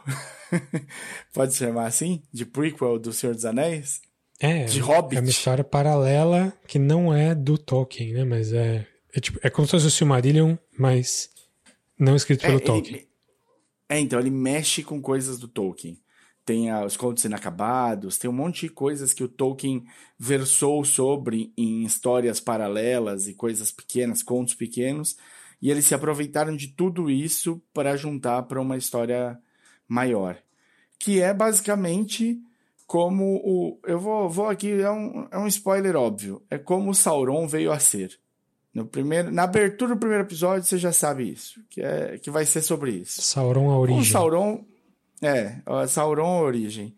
B: pode chamar assim? De prequel do Senhor dos Anéis?
C: É, de Hobbit. é uma história paralela que não é do Tolkien, né? Mas é, é, tipo, é como se fosse o Silmarillion, mas não escrito pelo é, Tolkien.
B: Ele, é, então, ele mexe com coisas do Tolkien tem os contos inacabados, tem um monte de coisas que o Tolkien versou sobre em histórias paralelas e coisas pequenas, contos pequenos, e eles se aproveitaram de tudo isso para juntar para uma história maior, que é basicamente como o eu vou, vou aqui é um, é um spoiler óbvio, é como o Sauron veio a ser. No primeiro, na abertura do primeiro episódio você já sabe isso, que é que vai ser sobre isso.
C: Sauron a origem. O
B: Sauron é, Sauron Origem.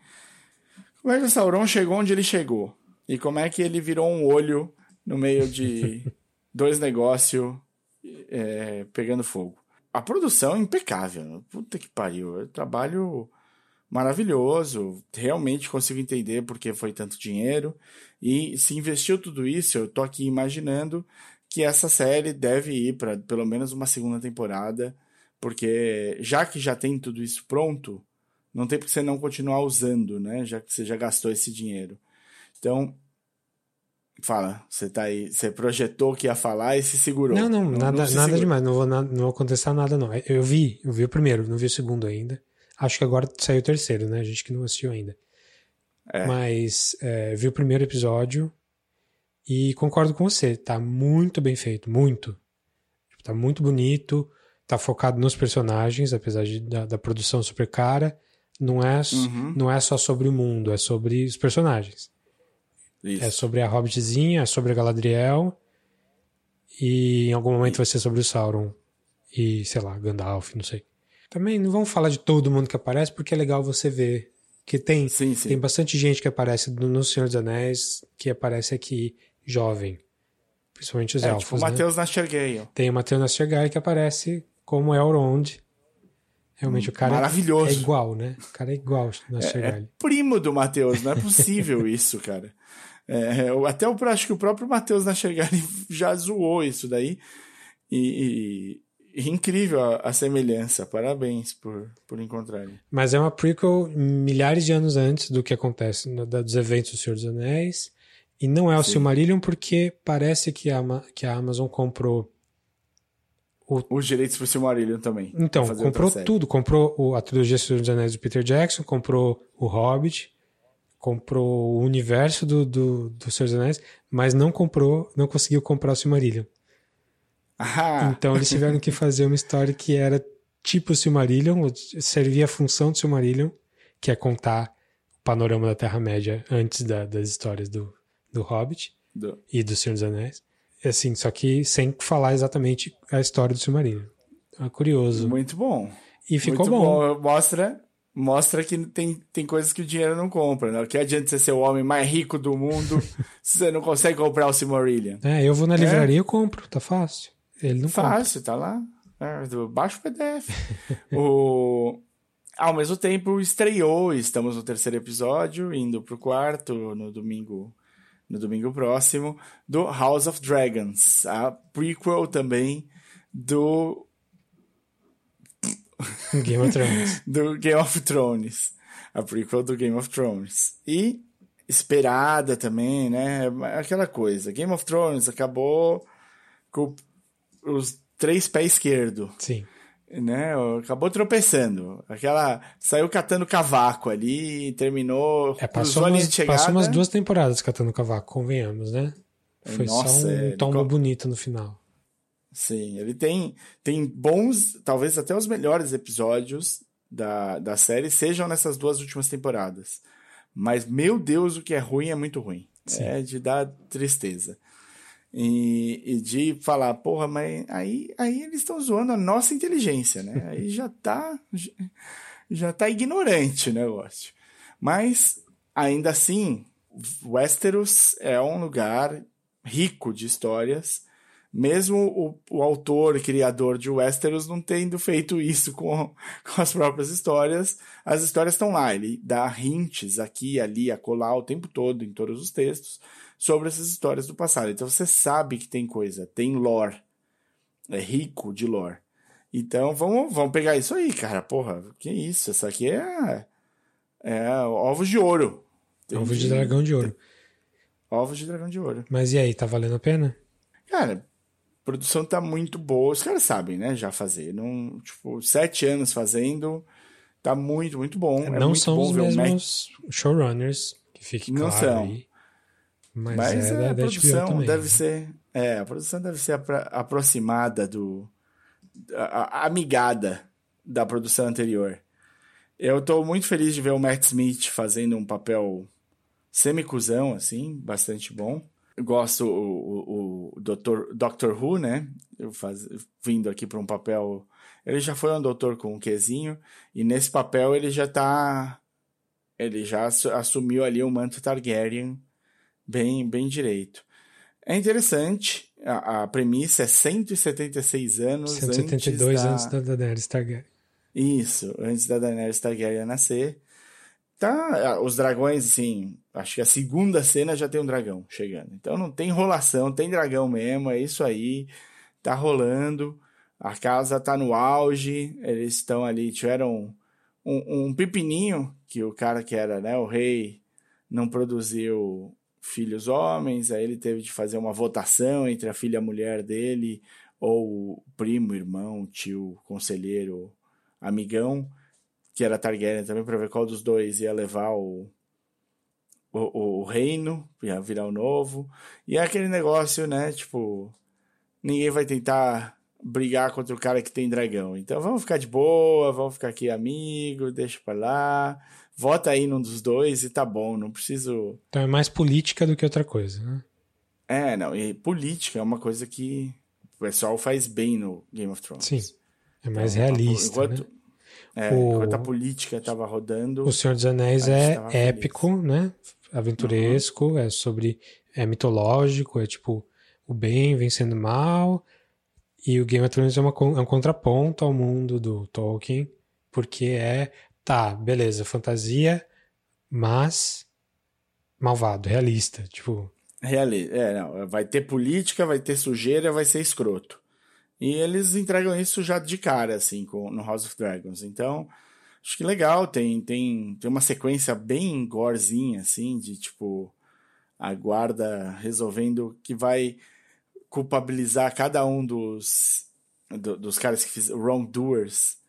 B: Como é que o Sauron chegou onde ele chegou? E como é que ele virou um olho no meio de dois negócios é, pegando fogo? A produção é impecável. Puta que pariu. É trabalho maravilhoso. Realmente consigo entender porque foi tanto dinheiro. E se investiu tudo isso, eu tô aqui imaginando que essa série deve ir para pelo menos uma segunda temporada, porque já que já tem tudo isso pronto, não tem por que você não continuar usando, né? Já que você já gastou esse dinheiro. Então, fala, você tá aí, você projetou que ia falar e se segurou.
C: Não, não, não nada, não nada demais, não vou, não vou contestar nada não. Eu vi, eu vi o primeiro, não vi o segundo ainda. Acho que agora saiu o terceiro, né? A gente que não assistiu ainda. É. Mas é, vi o primeiro episódio e concordo com você. Tá muito bem feito, muito. Tá muito bonito, tá focado nos personagens, apesar de, da, da produção super cara. Não é, uhum. não é só sobre o mundo, é sobre os personagens. Isso. É sobre a Hobbitzinha, é sobre a Galadriel. E em algum momento e... vai ser sobre o Sauron. E, sei lá, Gandalf, não sei. Também não vamos falar de todo mundo que aparece, porque é legal você ver que tem, sim, sim. tem bastante gente que aparece no Senhor dos Anéis, que aparece aqui jovem. Principalmente os é, elfos. Tipo o
B: Matheus
C: né?
B: Nascergale.
C: Tem o Matheus Nascergale que aparece como Elrond. Realmente hum, o cara
B: Maravilhoso.
C: é igual, né? O cara é igual ao Nascergale.
B: É, é primo do Matheus, não é possível isso, cara. É, até eu acho que o próprio Matheus Nascergale já zoou isso daí. E, incrível a, a, semelhança. Parabéns por, por encontrarem.
C: Mas é uma prequel milhares de anos antes do que acontece no, dos eventos do Senhor dos Anéis. E não é o Sim. Silmarillion porque parece que a, que a Amazon comprou
B: o... os direitos para o Silmarillion também.
C: Então, comprou tudo. Comprou o, a trilogia Senhor dos Anéis do Peter Jackson, comprou o Hobbit, comprou o universo do, do, do Senhor dos Anéis, mas não comprou, não conseguiu comprar o Silmarillion.
B: Ah.
C: Então eles tiveram que fazer uma história que era tipo Silmarillion, servia a função do Silmarillion, que é contar o panorama da Terra-média antes da, das histórias do, do Hobbit do... e do Senhor dos Anéis. Assim, só que sem falar exatamente a história do Silmarillion. É curioso.
B: Muito bom.
C: E ficou
B: Muito bom. bom. Mostra, mostra que tem, tem coisas que o dinheiro não compra, né? Que adianta você ser o homem mais rico do mundo se você não consegue comprar o Silmarillion.
C: É, eu vou na livraria e é? compro, tá fácil. Ele não
B: Fácil, tá lá. É, baixa o PDF. o... Ao mesmo tempo, estreou, estamos no terceiro episódio, indo pro quarto no domingo, no domingo próximo, do House of Dragons, a prequel também do
C: Game of Thrones.
B: do Game of Thrones. A prequel do Game of Thrones. E esperada também, né? Aquela coisa. Game of Thrones acabou com os três pés esquerdo.
C: Sim.
B: Né? Acabou tropeçando. Aquela. Saiu catando cavaco ali terminou.
C: É, passou, umas, passou umas duas temporadas catando cavaco, convenhamos, né? Foi Nossa, só um é, tombo bonito no final.
B: Sim, ele tem, tem bons, talvez até os melhores episódios da, da série sejam nessas duas últimas temporadas. Mas, meu Deus, o que é ruim é muito ruim. Sim. É de dar tristeza. E, e, de falar, porra, mas aí, aí eles estão zoando a nossa inteligência, né? Aí já tá, já tá ignorante o negócio. Mas, ainda assim, Westeros é um lugar rico de histórias, mesmo o, o autor, criador de Westeros não tendo feito isso com, com as próprias histórias, as histórias estão lá, ele dá hints aqui, ali, acolá o tempo todo em todos os textos, sobre essas histórias do passado. Então você sabe que tem coisa, tem lore. É rico de lore. Então vamos, vamos pegar isso aí, cara. Porra, que isso? Essa aqui é. É ovos de ouro.
C: Ovos de dragão de ouro.
B: Ovos de dragão de ouro.
C: Mas e aí, tá valendo a pena?
B: Cara, a produção tá muito boa. Os caras sabem, né? Já fazer. Não, tipo, sete anos fazendo. Tá muito, muito bom. É
C: não
B: muito
C: são os mesmos showrunners, que fique claro
B: Não são.
C: Aí. Mas,
B: Mas
C: é,
B: a produção deve
C: né?
B: ser. É, a produção deve ser apro aproximada do. A, a, amigada da produção anterior. Eu tô muito feliz de ver o Matt Smith fazendo um papel semicusão, assim, bastante bom. Eu gosto o, o, o Dr. Doctor Who, né? Eu faz, vindo aqui para um papel. Ele já foi um doutor com um quezinho, e nesse papel ele já tá. Ele já assumiu ali o manto Targaryen bem, bem direito. É interessante, a, a premissa é 176 anos
C: 172
B: antes da...
C: antes da Daenerys Targaryen.
B: Isso, antes da Daenerys Targaryen nascer. tá. Os dragões, assim, acho que a segunda cena já tem um dragão chegando. Então não tem enrolação, tem dragão mesmo, é isso aí. Tá rolando. A casa tá no auge, eles estão ali, tiveram um, um pepininho que o cara que era, né, o rei, não produziu filhos homens, aí ele teve de fazer uma votação entre a filha mulher dele, ou primo, irmão, tio, conselheiro, amigão, que era Targaryen também, para ver qual dos dois ia levar o, o, o, reino, ia virar o novo. E é aquele negócio, né? Tipo, ninguém vai tentar brigar contra o cara que tem dragão. Então vamos ficar de boa, vamos ficar aqui amigo, deixa pra lá. Vota aí num dos dois e tá bom, não preciso.
C: Então é mais política do que outra coisa, né?
B: É, não, e política é uma coisa que o pessoal faz bem no Game of Thrones.
C: Sim. É mais então, realista. Enquanto,
B: né? é, o... enquanto a política estava rodando.
C: O Senhor dos Anéis é épico, feliz. né? Aventuresco, uhum. é sobre. É mitológico, é tipo o bem vencendo o mal e o Game of Thrones é, uma, é um contraponto ao mundo do Tolkien, porque é, tá, beleza, fantasia, mas malvado, realista, tipo...
B: Realista, é, não, vai ter política, vai ter sujeira, vai ser escroto. E eles entregam isso já de cara, assim, com, no House of Dragons. Então, acho que legal, tem, tem, tem uma sequência bem gorezinha, assim, de, tipo, a guarda resolvendo que vai culpabilizar cada um dos, do, dos caras que fizeram wrongdoers,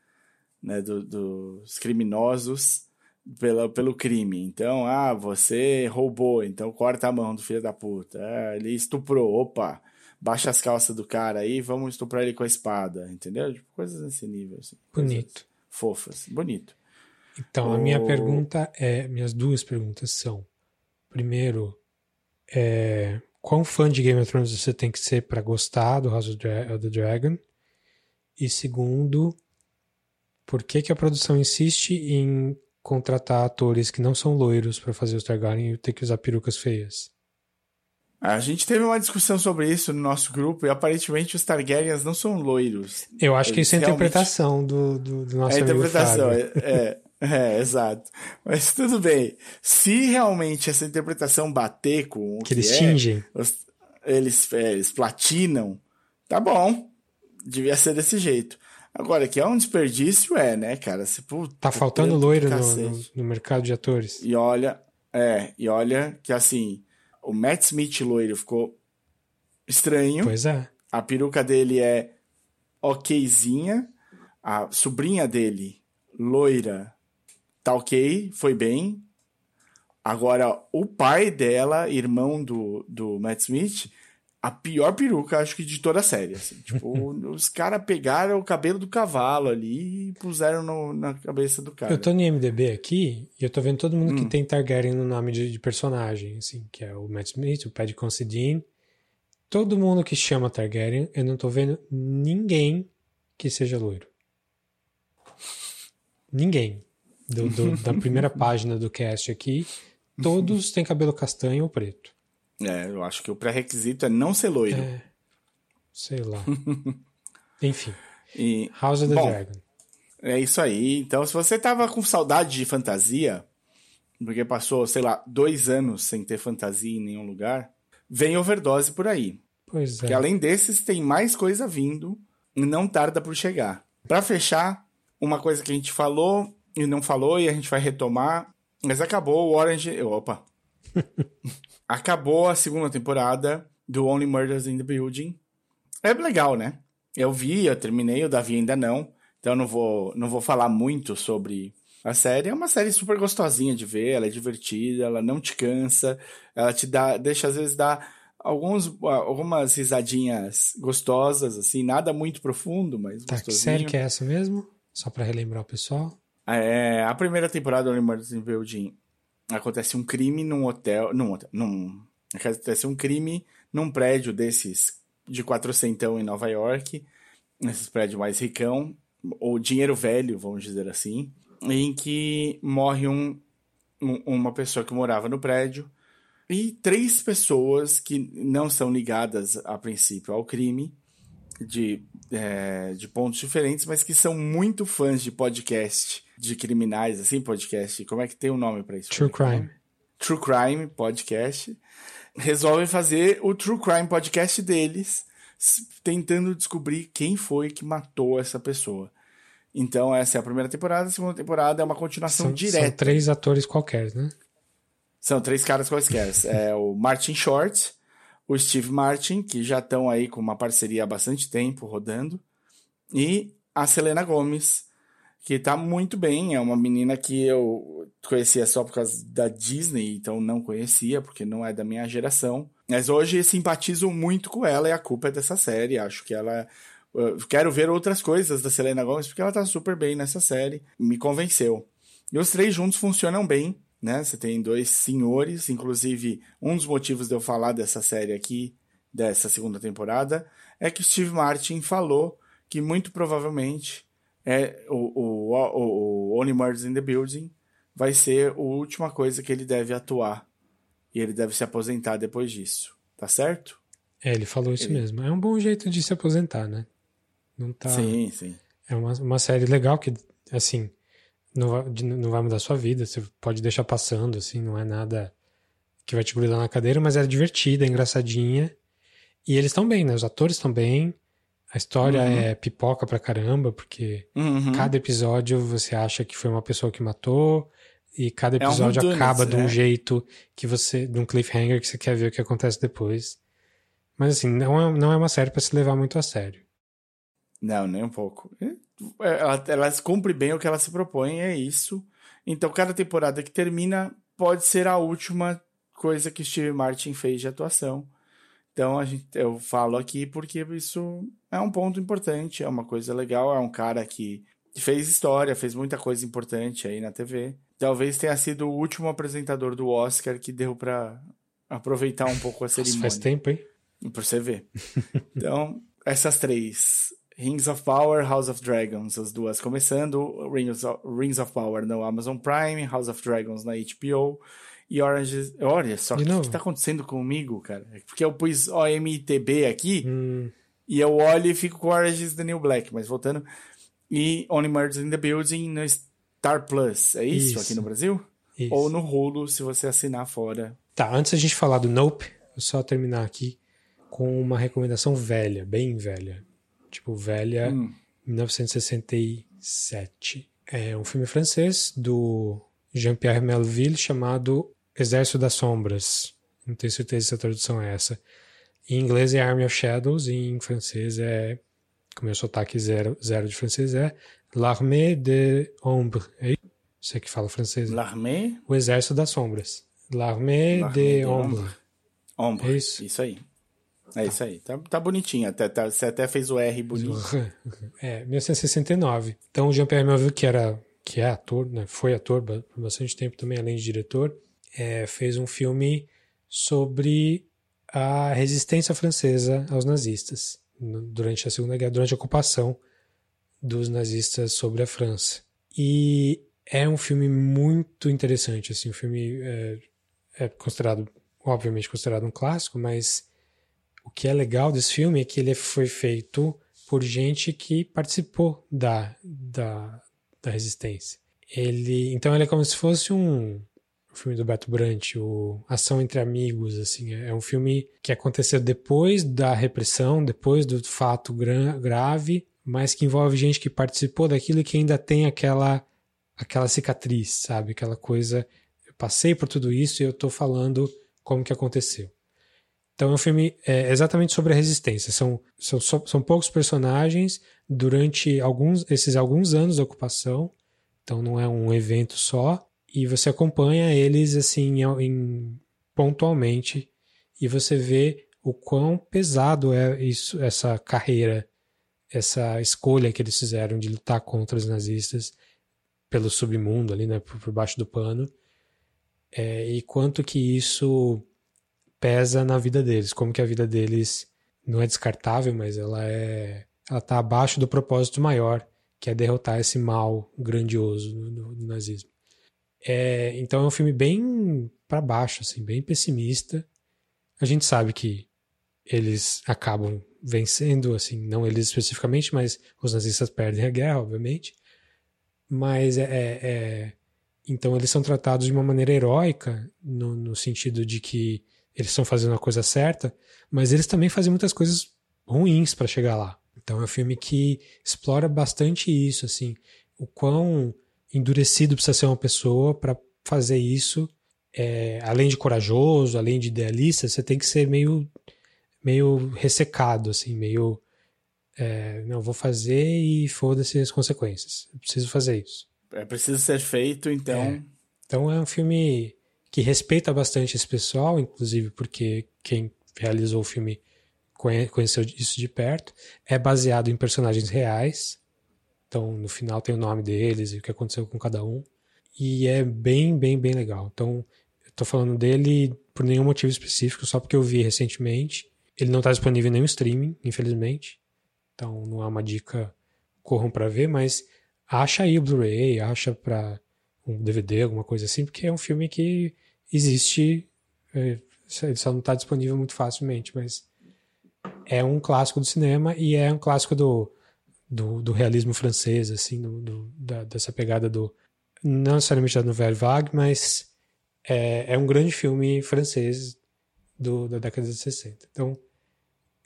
B: né, do, dos criminosos pela, pelo crime. Então, ah, você roubou, então corta a mão do filho da puta. Ah, ele estuprou, opa, baixa as calças do cara aí, vamos estuprar ele com a espada, entendeu? Tipo, coisas nesse nível. Assim,
C: Bonito.
B: Fofas, bonito.
C: Então, o... a minha pergunta é, minhas duas perguntas são, primeiro, é, quão fã de Game of Thrones você tem que ser para gostar do House of the Dragon. E segundo, por que, que a produção insiste em contratar atores que não são loiros para fazer os Targaryen e ter que usar perucas feias?
B: A gente teve uma discussão sobre isso no nosso grupo e aparentemente os Targaryens não são loiros.
C: Eu acho Eles que isso é a interpretação do, do, do nosso é amigo interpretação.
B: É, é. É, exato. Mas tudo bem. Se realmente essa interpretação bater com o
C: que, que eles é, tingem,
B: eles, é, eles platinam, tá bom. Devia ser desse jeito. Agora, que é um desperdício, é, né, cara? Se, puta,
C: tá faltando loiro no, no, no, mercado de atores.
B: E olha, é, e olha que assim, o Matt Smith loiro ficou estranho.
C: Pois é.
B: A peruca dele é okzinha. A sobrinha dele, loira, tá ok, foi bem. Agora, o pai dela, irmão do, do Matt Smith, a pior peruca, acho que de toda a série. Assim. Tipo, os caras pegaram o cabelo do cavalo ali e puseram no, na cabeça do cara.
C: Eu tô no IMDB aqui e eu tô vendo todo mundo hum. que tem Targaryen no nome de, de, personagem, assim, que é o Matt Smith, o Paddy Considine. Todo mundo que chama Targaryen, eu não tô vendo ninguém que seja loiro. Ninguém do, do, da primeira página do cast aqui, todos têm cabelo castanho ou preto.
B: É, eu acho que o pré-requisito é não ser loiro. É,
C: sei lá. Enfim. E, House of the bom, Dragon.
B: É isso aí. Então, se você tava com saudade de fantasia, porque passou, sei lá, dois anos sem ter fantasia em nenhum lugar, vem overdose por aí.
C: Pois é.
B: Porque além desses, tem mais coisa vindo e não tarda por chegar. Para fechar, uma coisa que a gente falou e não falou e a gente vai retomar. Mas acabou o Orange. Opa! acabou a segunda temporada do Only Murders in the Building. É legal, né? Eu vi, eu terminei, o Davi ainda não. Então não vou, não vou falar muito sobre a série. É uma série super gostosinha de ver, ela é divertida, ela não te cansa, ela te dá, deixa às vezes dar alguns, algumas risadinhas gostosas, assim, nada muito profundo, mas
C: tá, gostosinho. Que série que é essa mesmo? Só para relembrar o pessoal.
B: É, a primeira temporada do Murders in Building acontece um crime num hotel. Num. Num, acontece um crime num prédio desses de quatrocentão em Nova York. Nesses prédios mais ricão. Ou dinheiro velho, vamos dizer assim. Em que morre um, um, uma pessoa que morava no prédio. E três pessoas que não são ligadas a princípio ao crime de, é, de pontos diferentes, mas que são muito fãs de podcast de criminais, assim, podcast. Como é que tem o um nome para isso?
C: True Crime.
B: True Crime Podcast. Resolvem fazer o True Crime Podcast deles, tentando descobrir quem foi que matou essa pessoa. Então, essa é a primeira temporada. A segunda temporada é uma continuação
C: são,
B: direta.
C: São três atores qualquer, né?
B: São três caras quaisquer. é o Martin Short, o Steve Martin, que já estão aí com uma parceria há bastante tempo rodando, e a Selena Gomes, que tá muito bem. É uma menina que eu conhecia só por causa da Disney, então não conhecia, porque não é da minha geração. Mas hoje simpatizo muito com ela e a culpa é dessa série. Acho que ela. Quero ver outras coisas da Selena Gomez, porque ela tá super bem nessa série. Me convenceu. E os três juntos funcionam bem né? Você tem dois senhores, inclusive um dos motivos de eu falar dessa série aqui, dessa segunda temporada, é que Steve Martin falou que muito provavelmente é o, o, o, o Only Murders in the Building vai ser a última coisa que ele deve atuar. E ele deve se aposentar depois disso. Tá certo?
C: É, ele falou isso ele... mesmo. É um bom jeito de se aposentar, né? Não tá...
B: Sim, sim.
C: É uma, uma série legal que, assim, não vai, não vai mudar a sua vida, você pode deixar passando, assim, não é nada que vai te grudar na cadeira, mas é divertida, é engraçadinha. E eles estão bem, né? Os atores estão bem. A história uhum. é pipoca pra caramba, porque
B: uhum.
C: cada episódio você acha que foi uma pessoa que matou, e cada episódio é um acaba de um é. jeito que você. de um cliffhanger que você quer ver o que acontece depois. Mas assim, não é, não é uma série para se levar muito a sério.
B: Não, nem um pouco. Ela, ela cumpre bem o que ela se propõe, é isso. Então, cada temporada que termina pode ser a última coisa que Steve Martin fez de atuação. Então, a gente, eu falo aqui porque isso é um ponto importante, é uma coisa legal. É um cara que fez história, fez muita coisa importante aí na TV. Talvez tenha sido o último apresentador do Oscar que deu para aproveitar um pouco a cerimônia.
C: Faz tempo, hein?
B: Pra você ver. Então, essas três Rings of Power, House of Dragons, as duas começando. Rings of, Rings of Power no Amazon Prime, House of Dragons na HBO. E Orange. Olha só, o que, que tá acontecendo comigo, cara? É porque eu pus OMTB aqui
C: hum.
B: e eu olho e fico com Orange is the New Black, mas voltando. E Only Murders in the Building no Star Plus. É isso, isso. aqui no Brasil?
C: Isso.
B: Ou no Hulu, se você assinar fora.
C: Tá, antes a gente falar do Nope, vou só terminar aqui com uma recomendação velha, bem velha tipo velha, hum. 1967. É um filme francês do Jean-Pierre Melville chamado Exército das Sombras. Não tenho certeza se a tradução é essa. Em inglês é Army of Shadows e em francês é, como meu sotaque zero, zero de francês é L'Armée de Ombre. É você que fala francês?
B: L'Armée?
C: O Exército das Sombras. L'Armée de, de Ombre.
B: Ombre. É isso? Isso aí. É isso aí. Tá, tá bonitinho. Até, tá, você até fez o R bonito.
C: É, 1969. Então, o Jean-Pierre Melville, que, era, que é ator, né, foi ator por bastante tempo também, além de diretor, é, fez um filme sobre a resistência francesa aos nazistas durante a Segunda Guerra, durante a ocupação dos nazistas sobre a França. E é um filme muito interessante, assim, o filme é, é considerado, obviamente considerado um clássico, mas o que é legal desse filme é que ele foi feito por gente que participou da, da, da resistência. Ele, então ele é como se fosse um, filme do Beto Brant, o Ação entre Amigos, assim, é, é um filme que aconteceu depois da repressão, depois do fato gra grave, mas que envolve gente que participou daquilo e que ainda tem aquela aquela cicatriz, sabe? Aquela coisa, eu passei por tudo isso e eu tô falando como que aconteceu. Então é um filme é, exatamente sobre a resistência. São, são, são poucos personagens durante alguns, esses alguns anos da ocupação. Então não é um evento só. E você acompanha eles assim em, pontualmente e você vê o quão pesado é isso, essa carreira, essa escolha que eles fizeram de lutar contra os nazistas pelo submundo ali, né, por, por baixo do pano, é, e quanto que isso pesa na vida deles, como que a vida deles não é descartável, mas ela é ela está abaixo do propósito maior, que é derrotar esse mal grandioso do, do nazismo. É, então é um filme bem para baixo, assim, bem pessimista. A gente sabe que eles acabam vencendo, assim, não eles especificamente, mas os nazistas perdem a guerra, obviamente. Mas é, é, é então eles são tratados de uma maneira heróica, no, no sentido de que eles estão fazendo a coisa certa, mas eles também fazem muitas coisas ruins para chegar lá. Então é um filme que explora bastante isso, assim, o quão endurecido precisa ser uma pessoa para fazer isso. É, além de corajoso, além de idealista, você tem que ser meio, meio ressecado, assim, meio é, não vou fazer e foda-se as consequências. Eu preciso fazer isso.
B: É preciso ser feito, então. É.
C: Então é um filme que respeita bastante esse pessoal, inclusive porque quem realizou o filme conheceu isso de perto. É baseado em personagens reais. Então, no final tem o nome deles e o que aconteceu com cada um. E é bem, bem, bem legal. Então, eu tô falando dele por nenhum motivo específico, só porque eu vi recentemente. Ele não está disponível em nenhum streaming, infelizmente. Então, não é uma dica corram para ver, mas acha aí o Blu-ray, acha para um DVD, alguma coisa assim, porque é um filme que existe, é, ele só não está disponível muito facilmente, mas é um clássico do cinema e é um clássico do, do, do realismo francês, assim, do, do da, dessa pegada do. Não necessariamente da Nouvelle Vague, mas é, é um grande filme francês do, da década de 60. Então,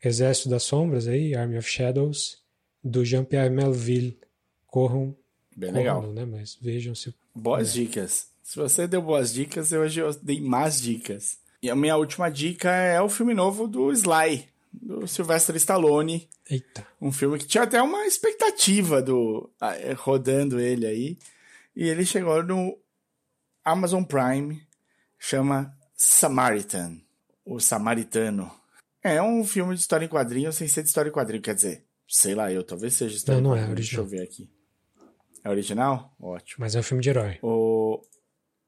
C: Exército das Sombras, aí, Army of Shadows, do Jean-Pierre Melville. Corram.
B: Bem legal.
C: Não, né? Mas vejam se.
B: Boas é. dicas. Se você deu boas dicas, hoje eu dei mais dicas. E a minha última dica é o filme novo do Sly, do Sylvester Stallone.
C: Eita.
B: Um filme que tinha até uma expectativa do é, rodando ele aí. E ele chegou no Amazon Prime, chama Samaritan, o Samaritano. É um filme de história em quadrinho sem ser de história em quadrinho, quer dizer, sei lá eu, talvez seja história
C: não,
B: não
C: em quadrinho. É,
B: Deixa eu ver aqui. É original? Ótimo.
C: Mas é um filme de herói.
B: O...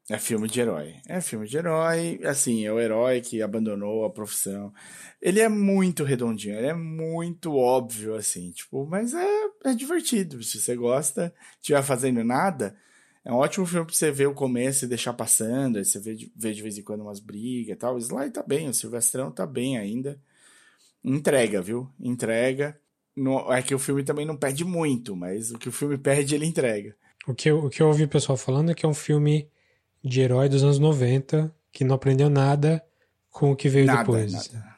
B: É filme de herói. É filme de herói, assim, é o herói que abandonou a profissão. Ele é muito redondinho, ele é muito óbvio, assim, tipo, mas é, é divertido. Se você gosta, estiver fazendo nada, é um ótimo filme pra você ver o começo e deixar passando, aí você vê de, vê de vez em quando umas brigas e tal. O Sly tá bem, o Silvestrão tá bem ainda. Entrega, viu? Entrega. No, é que o filme também não perde muito, mas o que o filme perde, ele entrega.
C: O que eu, o que eu ouvi o pessoal falando é que é um filme de herói dos anos 90 que não aprendeu nada com o que veio nada, depois. Nada.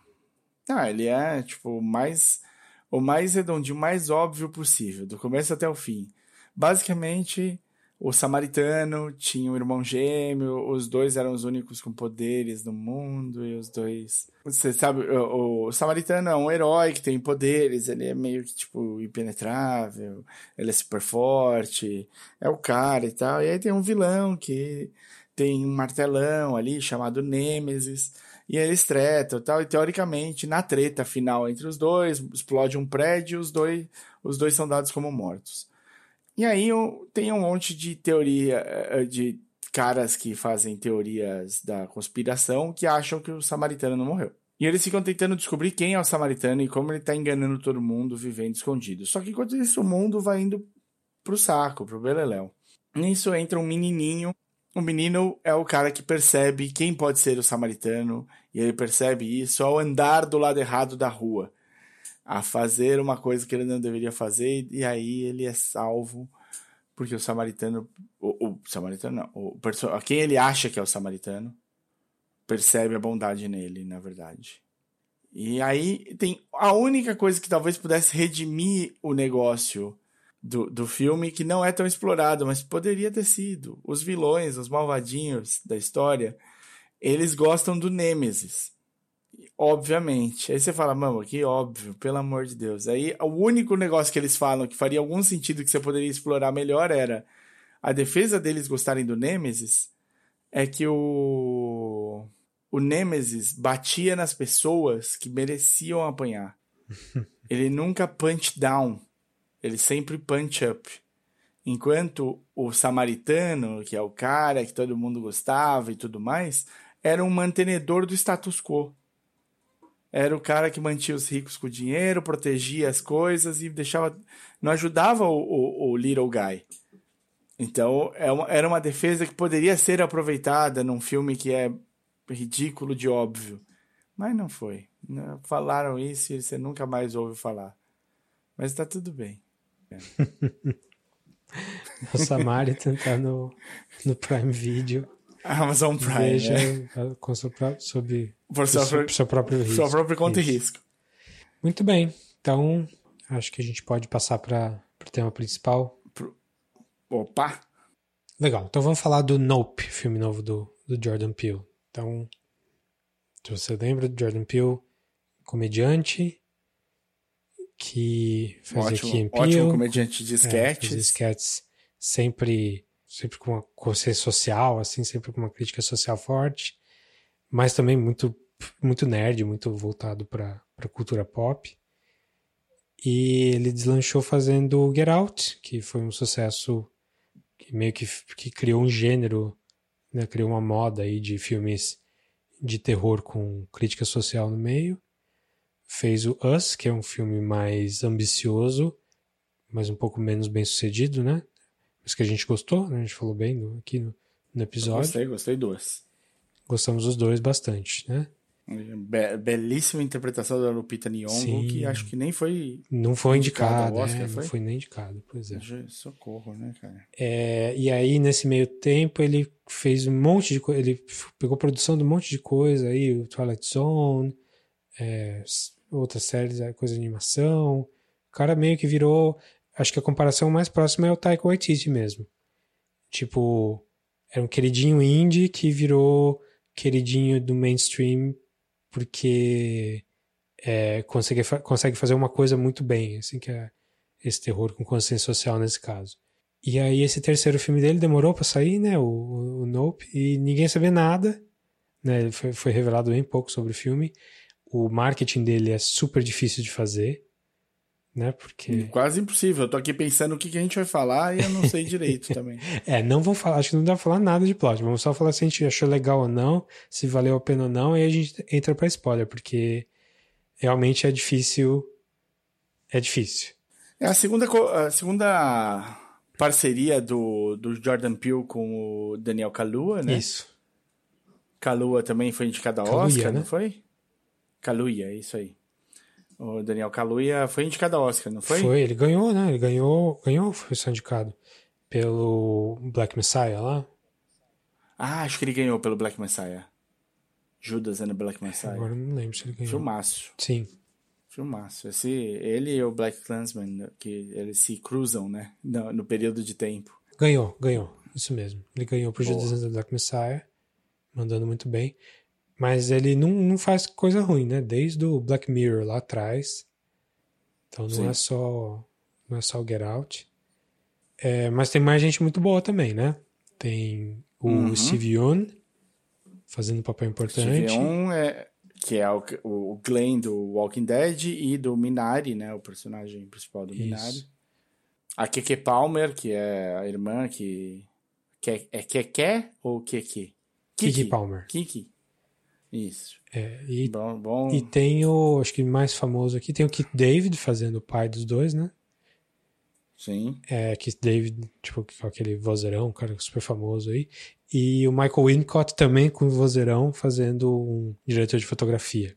B: Ah, ele é, tipo, mais, o mais redondinho, mais óbvio possível, do começo até o fim. Basicamente, o samaritano tinha um irmão gêmeo, os dois eram os únicos com poderes no mundo, e os dois. Você sabe, o, o, samaritano é um herói que tem poderes, ele é meio que, tipo, impenetrável, ele é super forte, é o cara e tal. E aí tem um vilão que tem um martelão ali chamado Nêmesis, e eles tretam e tal. E teoricamente, na treta final entre os dois, explode um prédio, os dois, os dois são dados como mortos. E aí tem um monte de teoria, eh, de caras que fazem teorias da conspiração que acham que o samaritano não morreu. E eles ficam tentando descobrir quem é o samaritano e como ele está enganando todo mundo vivendo escondido. Só que enquanto isso, o mundo vai indo pro saco, pro beleléu. Nisso entra um menininho. O menino é o cara que percebe quem pode ser o samaritano. E ele percebe isso ao andar do lado errado da rua a fazer uma coisa que ele não deveria fazer, e aí ele é salvo porque o samaritano, o, o samaritano não, o quem ele acha que é o samaritano, percebe a bondade nele, na verdade. E aí tem a única coisa que talvez pudesse redimir o negócio do, do filme, que não é tão explorado, mas poderia ter sido. Os vilões, os malvadinhos da história, eles gostam do Nêmesis. Obviamente. Aí você fala, mano, que óbvio, pelo amor de Deus. Aí o único negócio que eles falam que faria algum sentido que você poderia explorar melhor era a defesa deles gostarem do Nemesis é que o o Nemesis batia nas pessoas que mereciam apanhar. ele nunca punch down, ele sempre punch up. Enquanto o samaritano, que é o cara que todo mundo gostava e tudo mais, era um mantenedor do status quo era o cara que mantinha os ricos com o dinheiro, protegia as coisas e deixava. não ajudava o, o, o little guy. Então, é uma, era uma defesa que poderia ser aproveitada num filme que é ridículo de óbvio. Mas não foi. Não, Falaram isso e você nunca mais ouve falar. Mas tá tudo bem.
C: A Samari tentar no, no Prime Video.
B: Amazon Prime.
C: Veja
B: né?
C: com
B: Por sua,
C: seu, próprio risco.
B: sua própria conta
C: Isso.
B: e risco.
C: Muito bem. Então, acho que a gente pode passar para o tema principal.
B: Opa!
C: Legal. Então vamos falar do Nope, filme novo do, do Jordan Peele. Então, se você lembra do Jordan Peele, comediante que fazia
B: Ótimo,
C: Key and
B: ótimo
C: Peele,
B: comediante de
C: é,
B: sketches.
C: sketches sempre, sempre com uma consciência social, assim, sempre com uma crítica social forte, mas também muito, muito nerd, muito voltado para a cultura pop. E ele deslanchou fazendo Get Out, que foi um sucesso que meio que, que criou um gênero, né, criou uma moda aí de filmes de terror com crítica social no meio. Fez o Us, que é um filme mais ambicioso, mas um pouco menos bem sucedido, né? Mas que a gente gostou, né? A gente falou bem no- aqui no, no episódio.
B: Gostei, gostei duas.
C: Gostamos os dois bastante, né?
B: Be- belíssima interpretação da Lupita Nyong'o, que acho que nem foi...
C: Não foi
B: Oscar,
C: é,
B: foi?
C: não foi nem indicado, pois é.
B: Socorro, né, cara?
C: É, e aí, nesse meio tempo, ele fez um monte de coisa. Ele pegou produção de um monte de coisa aí, o Twilight Zone, é, outras séries, é, coisa de animação. O cara meio que virou. Acho que a comparação mais próxima é o Taika Waititi mesmo. Tipo, era um queridinho indie que virou queridinho do mainstream porque é, consegue, consegue fazer uma coisa muito bem, assim, que é esse terror com consciência social nesse caso. E aí esse terceiro filme dele demorou pra sair, né, o, o, Nope, e ninguém sabia nada, né, foi, foi revelado bem pouco sobre o filme. O marketing dele é super difícil de fazer, né, porque...
B: Quase impossível. Eu tô aqui pensando o que, que a gente vai falar e eu não sei direito também.
C: É, não vou falar, acho que não dá pra falar nada de plot, vamos só falar se a gente achou legal ou não, se valeu a pena ou não, e a gente entra pra spoiler, porque realmente é difícil, é difícil.
B: É a segunda, a segunda parceria do, do Jordan Peele com o Daniel Kalua, né?
C: Isso.
B: Kalua também foi indicado ao
C: Kaluuya,
B: Oscar,
C: né?
B: não foi? Kaluuya, isso aí. O Daniel Kaluuya foi indicado ao Oscar, não foi?
C: Foi, ele ganhou, né? Ele ganhou, ganhou, foi indicado pelo Black Messiah lá.
B: Ah, acho que ele ganhou pelo Black Messiah. Judas and the Black Messiah.
C: Agora não lembro se ele ganhou.
B: Filmaço.
C: Sim.
B: Filmaço. Esse, ele e o Black Clansman, que eles se cruzam, né? No, no período de tempo.
C: Ganhou, ganhou. Isso mesmo. Ele ganhou pro
B: Boa.
C: Judas and the Black Messiah, mandando muito bem. Mas ele não, não faz coisa ruim, né? Desde o Black Mirror lá atrás. Então não
B: Sim.
C: é só não é só o Get Out. É, mas tem mais gente muito boa também, né? Tem o
B: Uhum.
C: Steve fazendo um papel importante.
B: Steve Yeun é, que é o, o Glenn do Walking Dead e do Minari, né? O personagem principal do
C: Isso.
B: Minari. A Keke Palmer, que é a irmã que... que é Keke ou Keke?
C: Kiki Palmer.
B: Kiki. Isso.
C: É, e
B: Bom, bom.
C: E tem o, acho que mais famoso aqui, tem o Keith David fazendo o pai dos dois, né?
B: Sim.
C: É, Keith David, tipo, com aquele vozeirão, um cara super famoso aí. E o Michael Wincott também com o vozeirão fazendo um diretor de fotografia.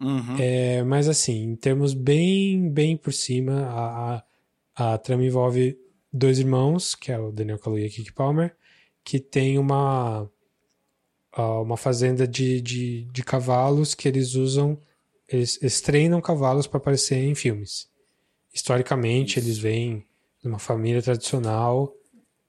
B: Uhum.
C: É, mas assim, em termos bem, bem por cima, a, a, a trama envolve dois irmãos, que é o Daniel Kaluuya e Kiki Palmer, que tem uma, uma fazenda de, de, de cavalos que eles usam, eles, eles treinam cavalos para aparecer em filmes. Historicamente, eles vêm de uma família tradicional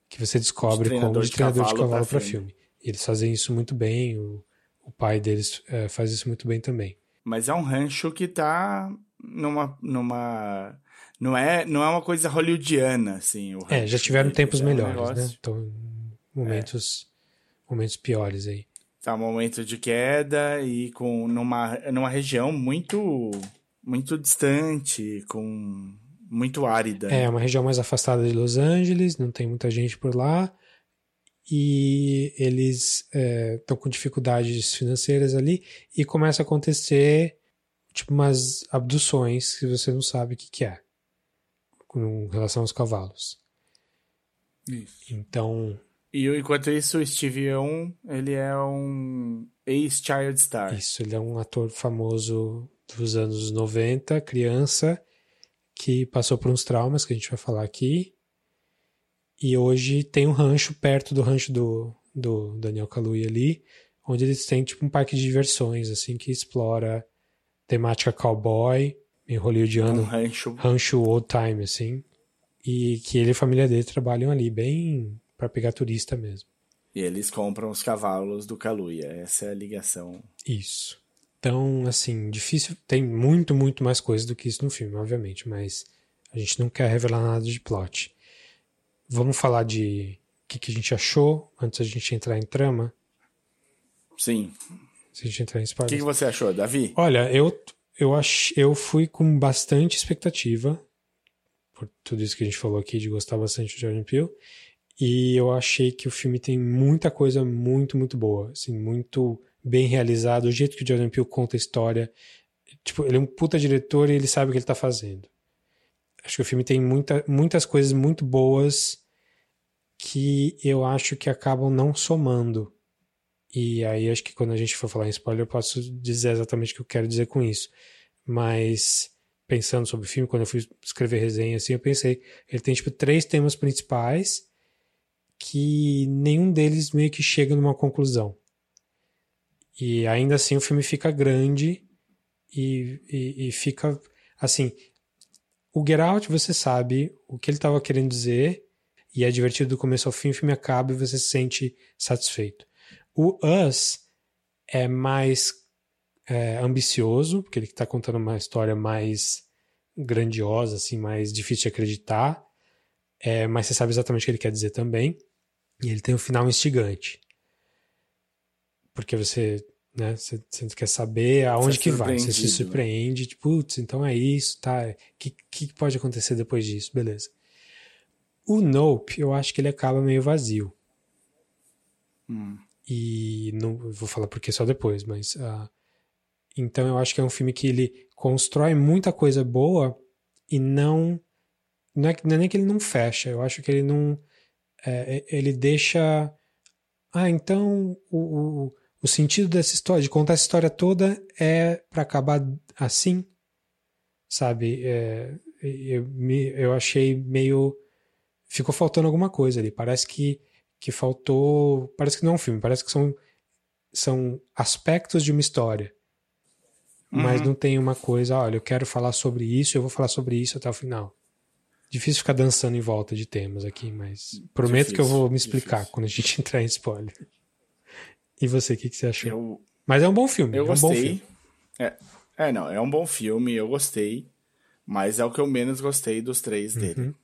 C: que você descobre
B: De
C: como de treinador de
B: cavalo
C: cavalo para
B: filme.
C: filme. E eles fazem isso muito bem, o, o pai deles eh, faz isso muito bem também.
B: Mas é um rancho que tá numa. numa não, é, não é uma coisa hollywoodiana, assim.
C: É, já tiveram
B: deles.
C: tempos
B: É um
C: melhores,
B: negócio-
C: né? Então, momentos, momentos piores aí.
B: Tá um momento de queda e com numa, numa região muito muito distante, com muito árida.
C: É uma região mais afastada de Los Angeles, não tem muita gente por lá. E eles estão com dificuldades financeiras ali e começa a acontecer tipo umas abduções que você não sabe o que, que é com relação aos cavalos.
B: Isso.
C: Então,
B: E enquanto isso, o Steve Young, ele é um ex-Child Star.
C: Isso, ele é um ator famoso dos anos 90, criança, que passou por uns traumas que a gente vai falar aqui. E hoje tem um rancho perto do rancho do, do Daniel Kaluuya ali, onde eles têm tipo um parque de diversões, assim, que explora temática cowboy, em hollywoodiano,
B: Um rancho.
C: rancho old time, assim. E que ele e a família dele trabalham ali, bem para pegar turista mesmo.
B: E eles compram os cavalos do Kaluuya. Essa é a ligação.
C: Isso. Então, assim, difícil. Tem muito, muito mais coisa do que isso no filme, obviamente, mas a gente não quer revelar nada de plot. Vamos falar de o que, que a gente achou antes da gente entrar em trama?
B: Sim.
C: Se a gente entrar em
B: O que, que você achou, Davi?
C: Olha, eu, eu, ach, eu fui com bastante expectativa, por tudo isso que a gente falou aqui, de gostar bastante de Jordan Peele, e eu achei que o filme tem muita coisa muito, muito boa, assim, muito bem realizado, o jeito que o Jordan Peele conta a história, tipo, ele é um puta diretor e ele sabe o que ele tá fazendo. Acho que o filme tem muita, muitas coisas muito boas que eu acho que acabam não somando. E aí acho que quando a gente for falar em spoiler eu posso dizer exatamente o que eu quero dizer com isso. Mas pensando sobre o filme, quando eu fui escrever resenha assim, eu pensei, ele tem tipo três temas principais que nenhum deles meio que chega numa conclusão. E ainda assim o filme fica grande e, e, e fica assim. O Get Out, você sabe o que ele estava querendo dizer, e é divertido do começo ao fim, o filme acaba e você se sente satisfeito. O Us é mais é, ambicioso, porque ele está contando uma história mais grandiosa, assim, mais difícil de acreditar, é, mas você sabe exatamente o que ele quer dizer também. E ele tem um final instigante. Porque você, né, você, você quer saber aonde
B: é
C: que vai. Você se
B: né?
C: surpreende, tipo, putz, então é isso, tá? O que, que pode acontecer depois disso? Beleza. O Nope, eu acho que ele acaba meio vazio.
B: Hum.
C: E não vou falar porque só depois, mas. ah, então eu acho que é um filme que ele constrói muita coisa boa e não. Não é, não é nem que ele não fecha, eu acho que ele não. é, é, ele deixa. Ah, então o, o, o sentido dessa história, de contar essa história toda, é para acabar assim, sabe? É, eu, me, eu achei meio. Ficou faltando alguma coisa ali. Parece que, que faltou. Parece que não é um filme, parece que são, são aspectos de uma história. Mas
B: Uhum.
C: não tem uma coisa, olha, eu quero falar sobre isso, eu vou falar sobre isso até o final. Difícil ficar dançando em volta de temas aqui, mas prometo que eu vou me explicar
B: difícil.
C: quando a gente entrar em spoiler. E você, o que, que você achou?
B: Eu,
C: Mas é um bom filme.
B: eu
C: é um bom
B: gostei.
C: filme.
B: É, é, não, é um bom filme, eu gostei. Mas é o que eu menos gostei dos três
C: Uhum.
B: dele.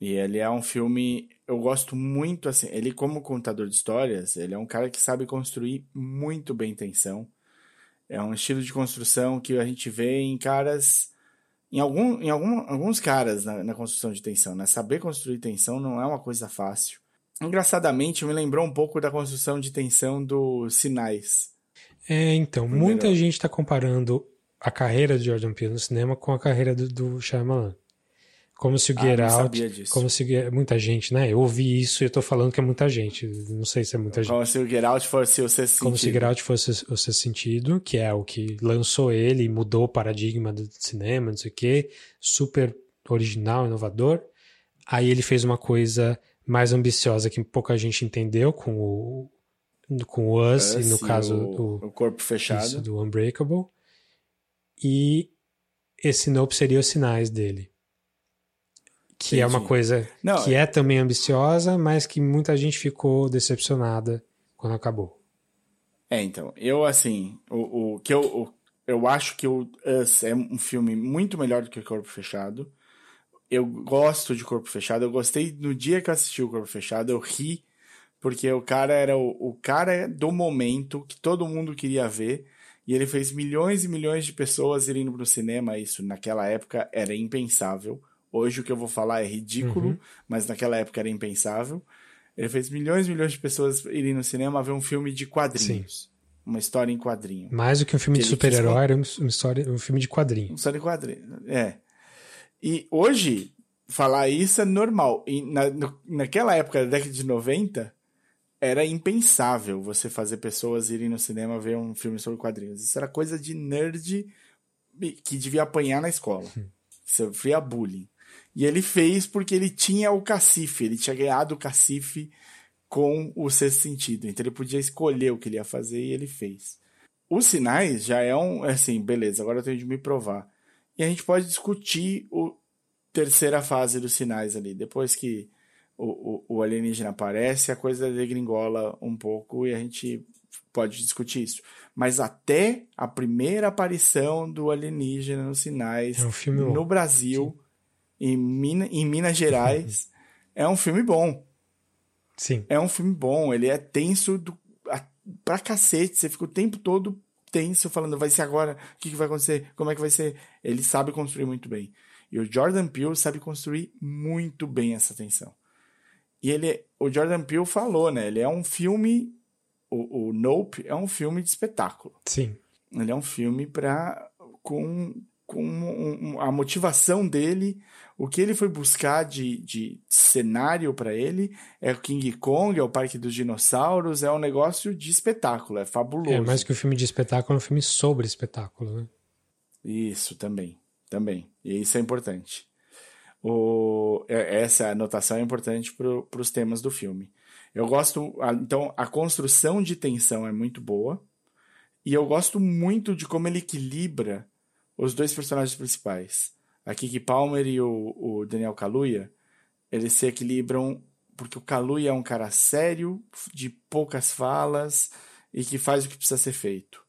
B: E ele é um filme. Eu gosto muito, assim. Ele, como contador de histórias, ele é um cara que sabe construir muito bem tensão. É um estilo de construção que a gente vê em caras. Em, algum, em algum, alguns caras na, na construção de tensão, né? Saber construir tensão não é uma coisa fácil. Engraçadamente, me lembrou um pouco da construção de tensão dos sinais.
C: É, então, muita
B: melhor.
C: gente está comparando a carreira de Jordan Peele no cinema com a carreira do, do Shyamalan. Como se o
B: Ah,
C: Get
B: não
C: Out, como se o muita gente, né? Eu ouvi isso e eu tô falando que é muita gente. Não sei se é muita gente.
B: Como se o Get Out fosse o sexto
C: Como se
B: sentido.
C: Get Out fosse o seu sentido, que é o que lançou ele e mudou o paradigma do cinema, não sei o quê, super original, inovador. Aí ele fez uma coisa mais ambiciosa que pouca gente entendeu com o com o Us, e no
B: Us
C: caso
B: o,
C: do,
B: o corpo fechado.
C: isso, do Unbreakable. E esse Nope seria os sinais dele. Que é uma
B: Entendi.
C: coisa
B: Não,
C: que é também ambiciosa, mas que muita gente ficou decepcionada quando acabou.
B: É, então, eu assim, o, o que eu, o- eu acho que o Us é um filme muito melhor do que o Corpo Fechado. Eu gosto de Corpo Fechado, eu gostei no dia que eu assisti o Corpo Fechado, eu ri, porque o cara era o, o cara do momento que todo mundo queria ver, e ele fez milhões e milhões de pessoas irem pro cinema, isso naquela época era impensável. Hoje o que eu vou falar é ridículo,
C: Uhum.
B: mas naquela época era impensável. Ele fez milhões e milhões de pessoas irem no cinema ver um filme de quadrinhos. Uma história em quadrinho.
C: Mais do que um filme
B: Que
C: de super-herói, era uma história, um filme de quadrinho.
B: Uma história em quadrinho. É. E hoje, falar isso é normal. E na, no- naquela época, da década de 90, era impensável você fazer pessoas irem no cinema ver um filme sobre quadrinhos. Isso era coisa de nerd que devia apanhar na escola. Sofria bullying. E ele fez porque ele tinha o cacife, ele tinha ganhado o cacife com o sexto sentido. Então ele podia escolher o que ele ia fazer e ele fez. Os sinais já é um, assim, beleza, agora eu tenho de me provar. E a gente pode discutir o terceira fase dos sinais ali. Depois que o, o, o alienígena aparece, a coisa degringola um pouco e a gente pode discutir isso. Mas até a primeira aparição do alienígena nos sinais
C: é um
B: no. Brasil, em, Mina, em Minas Gerais, é um filme bom.
C: Sim.
B: É um filme bom, ele é tenso do, a, pra cacete, você fica o tempo todo tenso, falando, vai ser agora, o que, que vai acontecer, como é que vai ser. Ele sabe construir muito bem. E o Jordan Peele sabe construir muito bem essa tensão. E ele, o Jordan Peele falou, né? Ele é um filme, o, o Nope é um filme de espetáculo.
C: Sim.
B: Ele é um filme para com, com a motivação dele, o que ele foi buscar de, de cenário para ele é o King Kong, é o Parque dos Dinossauros, é um negócio de espetáculo, é fabuloso.
C: É mais que um filme de espetáculo, é um filme sobre espetáculo, né?
B: Isso também, também. E isso é importante. O, essa anotação é importante para os temas do filme. Eu gosto, então, a construção de tensão é muito boa. E eu gosto muito de como ele equilibra os dois personagens principais. A Kiki Palmer e o, o Daniel Kaluuya, eles se equilibram porque o Kaluuya é um cara sério, de poucas falas e que faz o que precisa ser feito.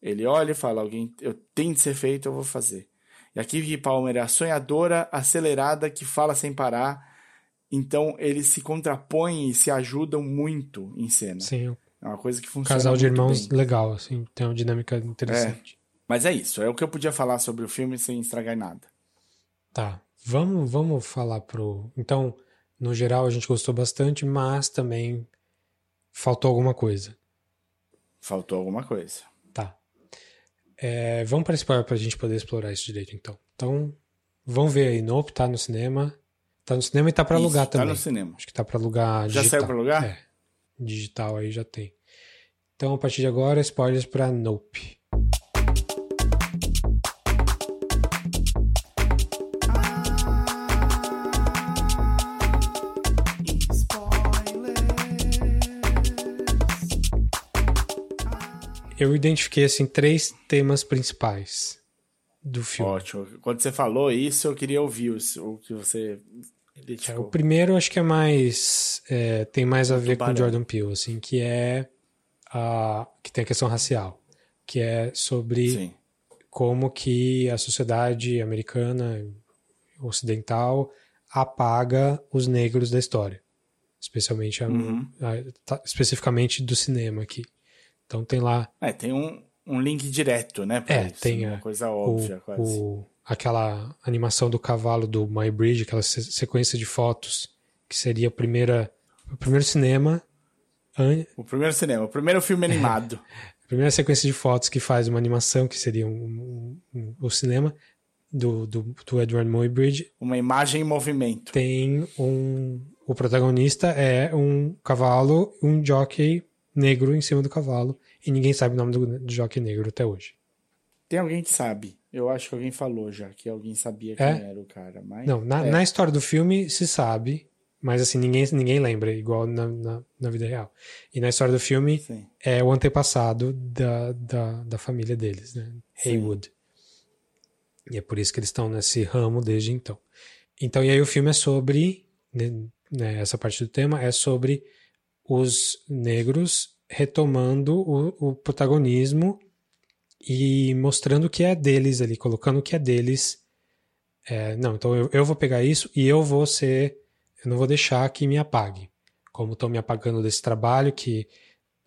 B: Ele olha e fala, alguém, eu tenho de ser feito, eu vou fazer. E a Kiki Palmer é a sonhadora, acelerada, que fala sem parar. Então eles se contrapõem e se ajudam muito em cena.
C: Sim.
B: É uma coisa que funciona.
C: Casal de irmãos
B: bem.
C: legal, assim, tem uma dinâmica interessante.
B: Mas é isso, é o que eu podia falar sobre o filme sem estragar nada.
C: Tá. Vamos, vamos falar pro. Então, no geral, a gente gostou bastante, mas também faltou alguma coisa.
B: Faltou alguma coisa.
C: Tá. É, vamos para spoiler para a gente poder explorar isso direito, então. Então, vamos ver aí. Nope, tá no cinema. Tá no cinema e tá para alugar
B: Isso,
C: também.
B: Tá no cinema.
C: Acho que tá para alugar
B: Já
C: digital.
B: saiu para alugar?
C: É. Digital aí já tem. Então, a partir de agora, spoilers para Nope. Eu identifiquei assim três temas principais do filme.
B: Ótimo. Quando você falou isso, eu queria ouvir o, que você
C: É,
B: identificou.
C: o primeiro acho que é mais é, tem mais a ver com. Jordan Peele, assim, que é a que tem a questão racial, que é sobre
B: Sim.
C: como que a sociedade americana ocidental apaga os negros da história, especialmente a-
B: Uhum.
C: a- tá- especificamente do cinema aqui. Então tem lá
B: É, tem um, um link direto, né?
C: É,
B: isso,
C: tem
B: uma
C: a-
B: coisa óbvia,
C: o,
B: quase.
C: o- aquela animação do cavalo do My Bridge, aquela se- sequência de fotos que seria a primeira, o primeiro cinema, an-
B: O primeiro cinema, o primeiro filme animado.
C: a primeira sequência de fotos que faz uma animação que seria um, um- um- o cinema do, do, do Edward Muybridge
B: Uma imagem em movimento.
C: tem um o protagonista é um cavalo, um jockey negro em cima do cavalo e ninguém sabe o nome do, do jockey negro até hoje.
B: Tem alguém que sabe. Eu acho que alguém falou já, que alguém sabia quem
C: É?
B: era o cara. Mas...
C: Não, na,
B: é.
C: na história do filme se sabe, mas assim, ninguém, ninguém lembra, igual na, na, na vida real. E na história do filme
B: Sim.
C: é o antepassado da, da, da família deles, né?
B: Sim.
C: Haywood. E é por isso que eles estão nesse ramo desde então. Então, e aí o filme é sobre, né, né, essa parte do tema é sobre os negros retomando o, o protagonismo e mostrando que é deles ali, colocando que é deles. É, não, então eu, eu vou pegar isso e eu vou ser. Eu não vou deixar que me apague. Como estão me apagando desse trabalho, que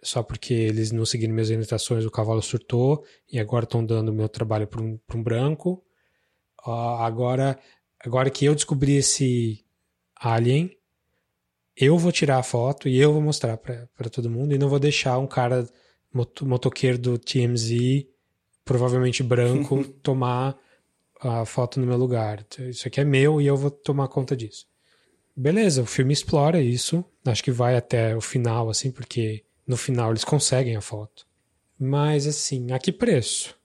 C: só porque eles não seguiram minhas orientações o cavalo surtou e agora estão dando meu trabalho para um, um branco. Ah, agora, agora que eu descobri esse alien, eu vou tirar a foto e eu vou mostrar para todo mundo e não vou deixar um cara moto- motoqueiro do TMZ, provavelmente branco, tomar a foto no meu lugar. Isso aqui é meu e eu vou tomar conta disso. beleza, o filme explora isso. Acho que vai até o final, assim, porque no final eles conseguem a foto. Mas, assim, a que preço?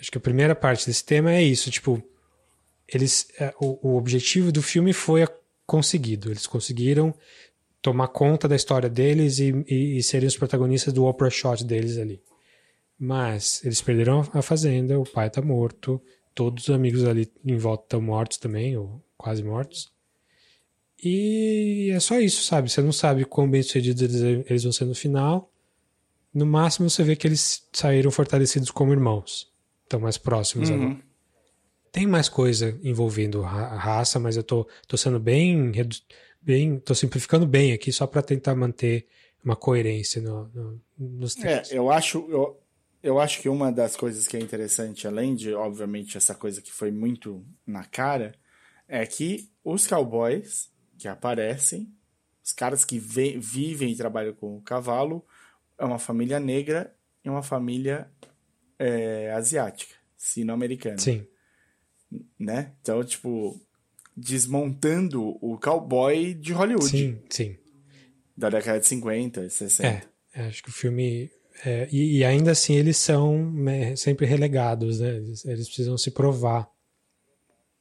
C: Acho que a primeira parte desse tema é isso, tipo, eles, é, o, o objetivo do filme foi conseguido. Eles conseguiram tomar conta da história deles e, e, e serem os protagonistas do opera shot deles ali. Mas eles perderam a fazenda, o pai tá morto, todos os amigos ali em volta estão mortos também, ou quase mortos. E é só isso, sabe? Você não sabe quão bem sucedidos eles, eles vão ser no final. No máximo você vê que eles saíram fortalecidos como irmãos. Estão mais próximos
B: Uhum.
C: agora. Tem mais coisa envolvendo ra- a raça, mas eu tô, tô sendo bem, bem. tô simplificando bem aqui só para tentar manter uma coerência no, no- nos
B: É,
C: temas.
B: eu acho, eu, eu acho que uma das coisas que é interessante, além de, obviamente, essa coisa que foi muito na cara, é que os cowboys que aparecem, os caras que ve- vivem e trabalham com o cavalo, é uma família negra e uma família é, asiática, sino-americana.
C: Sim,
B: Né? Então, tipo, desmontando o cowboy de Hollywood,
C: sim, sim.
B: da década de 50, 60.
C: É, é, acho que o filme. é, e, e ainda assim eles são né, sempre relegados, né? Eles, eles precisam se provar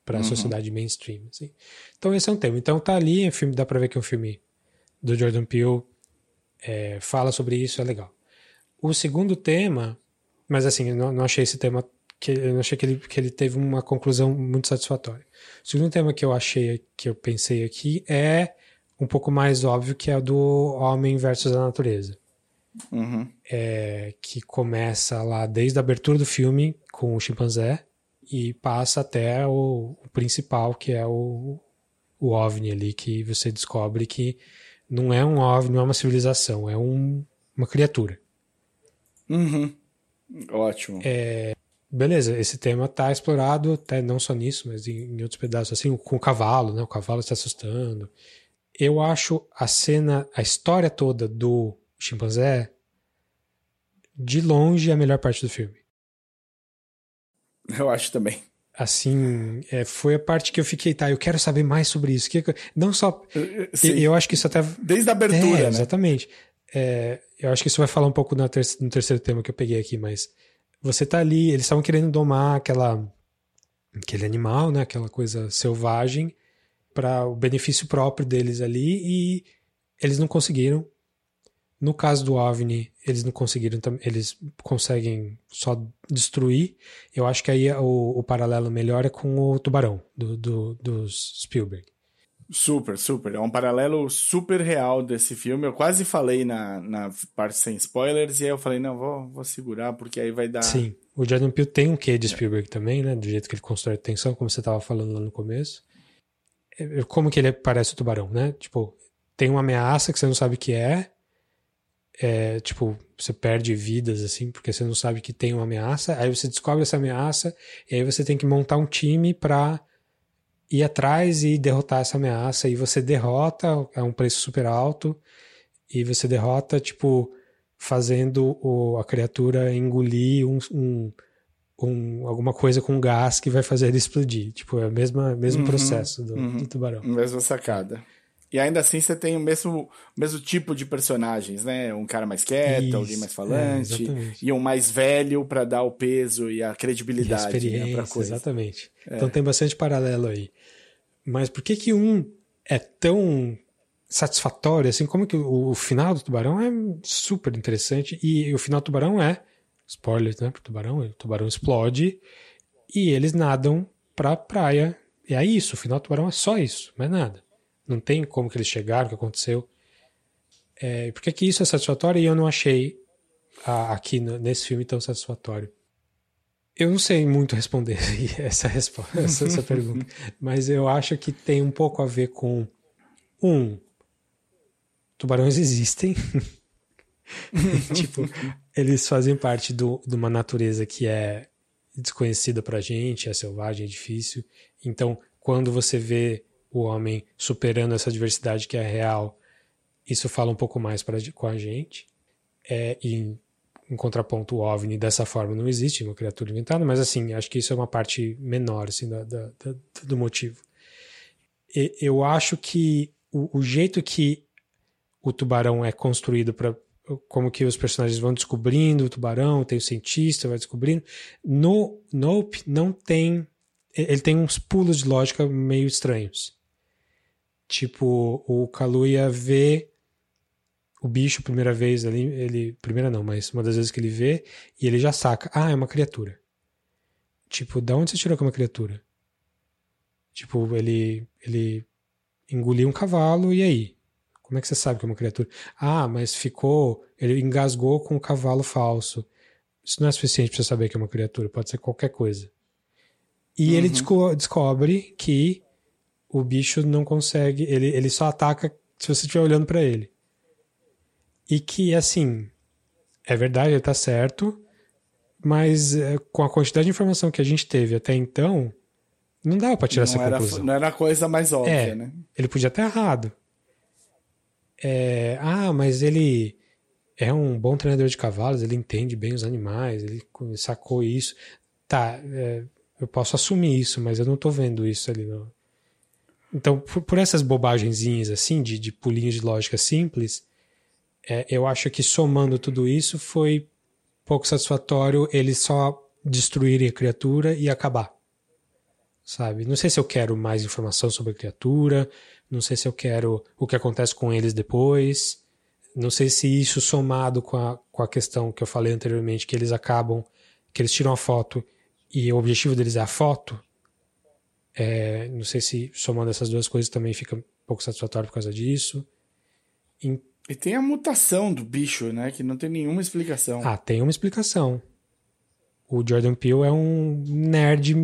C: para a sociedade mainstream. Assim. Então esse é um tema. Então tá ali, é filme, dá para ver que é um filme do Jordan Peele, é, fala sobre isso, é legal. O segundo tema, mas assim, eu não, não achei esse tema que eu achei que ele, que ele teve uma conclusão muito satisfatória. O segundo tema que eu achei, que eu pensei aqui é um pouco mais óbvio que é o do homem versus a natureza,
B: Uhum.
C: é, que começa lá desde a abertura do filme com o chimpanzé e passa até o, o principal, que é o, o OVNI ali, que você descobre que não é um OVNI, não é uma civilização, é um, uma criatura.
B: Uhum. Ótimo.
C: Beleza, esse tema tá explorado, até não só nisso, mas em, em outros pedaços, assim, com o cavalo, né? O cavalo se assustando. Eu acho a cena, a história toda do chimpanzé, de longe, a melhor parte do filme.
B: Eu acho também.
C: Assim, é, foi a parte que eu fiquei, tá, eu quero saber mais sobre isso. Que, não só. Eu, eu acho que isso até.
B: Desde a abertura,
C: é,
B: né?
C: Exatamente. É, eu acho que isso vai falar um pouco ter no terceiro tema que eu peguei aqui, mas você tá ali, eles estavam querendo domar aquela, aquele animal, né? Aquela coisa selvagem para o benefício próprio deles ali e eles não conseguiram. No caso do OVNI, eles não conseguiram, eles conseguem só destruir. Eu acho que aí o, o paralelo melhor é com o tubarão do, do, dos Spielberg.
B: Super, super. É um paralelo super real desse filme. Eu quase falei na, na parte sem spoilers, e aí eu falei, não, vou, vou segurar, porque aí vai dar.
C: Sim, o Jordan Peele tem um quê de Spielberg também, né? Do jeito que ele constrói a tensão, como você estava falando lá no começo. É, Como que ele parece o tubarão, né? Tipo, tem uma ameaça que você não sabe o que é. É, tipo, você perde vidas, assim, porque você não sabe que tem uma ameaça. Aí você descobre essa ameaça, e aí você tem que montar um time pra ir atrás e derrotar essa ameaça. E você derrota a um preço super alto, e você derrota, tipo, fazendo o, a criatura engolir um, um, um- alguma coisa com gás que vai fazer ele explodir. Tipo, é o mesmo, mesmo
B: Uhum,
C: processo do,
B: uhum.
C: do tubarão.
B: Mesma sacada. E ainda assim você tem o mesmo, mesmo tipo de personagens, né? Um cara mais quieto,
C: Isso,
B: alguém mais
C: é,
B: falante,
C: exatamente.
B: e um mais velho pra dar o peso e a
C: E a
B: credibilidade né,
C: experiência,
B: coisa. É.
C: exatamente. Então tem bastante paralelo aí. Mas por que que um é tão satisfatório, assim, como que o, o final do Tubarão é super interessante, e o final do Tubarão é, spoiler, né, pro Tubarão, o Tubarão explode, e eles nadam pra praia, e é isso, o final do Tubarão é só isso, mais nada. Não tem como que eles chegaram, o que aconteceu. É, por que que isso é satisfatório e eu não achei ah, aqui no- nesse filme tão satisfatório? Eu não sei muito responder essa resposta, essa, essa pergunta, mas eu acho que tem um pouco a ver com um tubarões existem, tipo eles fazem parte do, de uma natureza que é desconhecida pra gente, é selvagem, é difícil. Então, quando você vê o homem superando essa diversidade que é real, isso fala um pouco mais pra, com a gente. É, e em contraponto, o OVNI dessa forma não existe, uma criatura inventada, mas assim, acho que isso é uma parte menor assim, da, da- da- do motivo. eu acho que o, o jeito que o tubarão é construído para como que os personagens vão descobrindo o tubarão, tem o cientista, vai descobrindo. No Nope não tem. Ele tem uns pulos de lógica meio estranhos. Tipo, o Kaluuya vê o bicho primeira vez ali, ele. Primeira não, mas uma das vezes que ele vê, e ele já saca. Ah, é uma criatura. Tipo, da onde você tirou que é uma criatura? Tipo, ele. ele engoliu um cavalo, e aí? Como é que você sabe que é uma criatura? Ah, mas ficou. Ele engasgou com um cavalo falso. Isso não é suficiente para você saber que é uma criatura, pode ser qualquer coisa. E uhum. ele desco descobre que o bicho não consegue. Ele, ele só ataca se você estiver olhando para ele. E que, assim. É verdade, ele tá certo. Mas é, com a quantidade de informação que a gente teve até então, não dava pra tirar não essa
B: era,
C: conclusão.
B: Não era a coisa mais óbvia,
C: é,
B: né?
C: Ele podia ter errado é, ah, mas ele é um bom treinador de cavalos, ele entende bem os animais, ele sacou isso. Tá, é, eu posso assumir isso, mas eu não tô vendo isso ali. No... Então, por, por, essas bobagenzinhas assim, de, de pulinhos de lógica simples, é, eu acho que somando tudo isso foi pouco satisfatório eles só destruírem a criatura e acabar. Sabe? Não sei se eu quero mais informação sobre a criatura, não sei se eu quero o que acontece com eles depois. Não sei se isso somado com a, com a questão que eu falei anteriormente, que eles acabam, que eles tiram a foto e o objetivo deles é a foto. É, não sei se somando essas duas coisas também fica um pouco satisfatório por causa disso.
B: Em... E tem a mutação do bicho, né? Que não tem nenhuma explicação.
C: Ah, tem uma explicação. O Jordan Peele é um nerd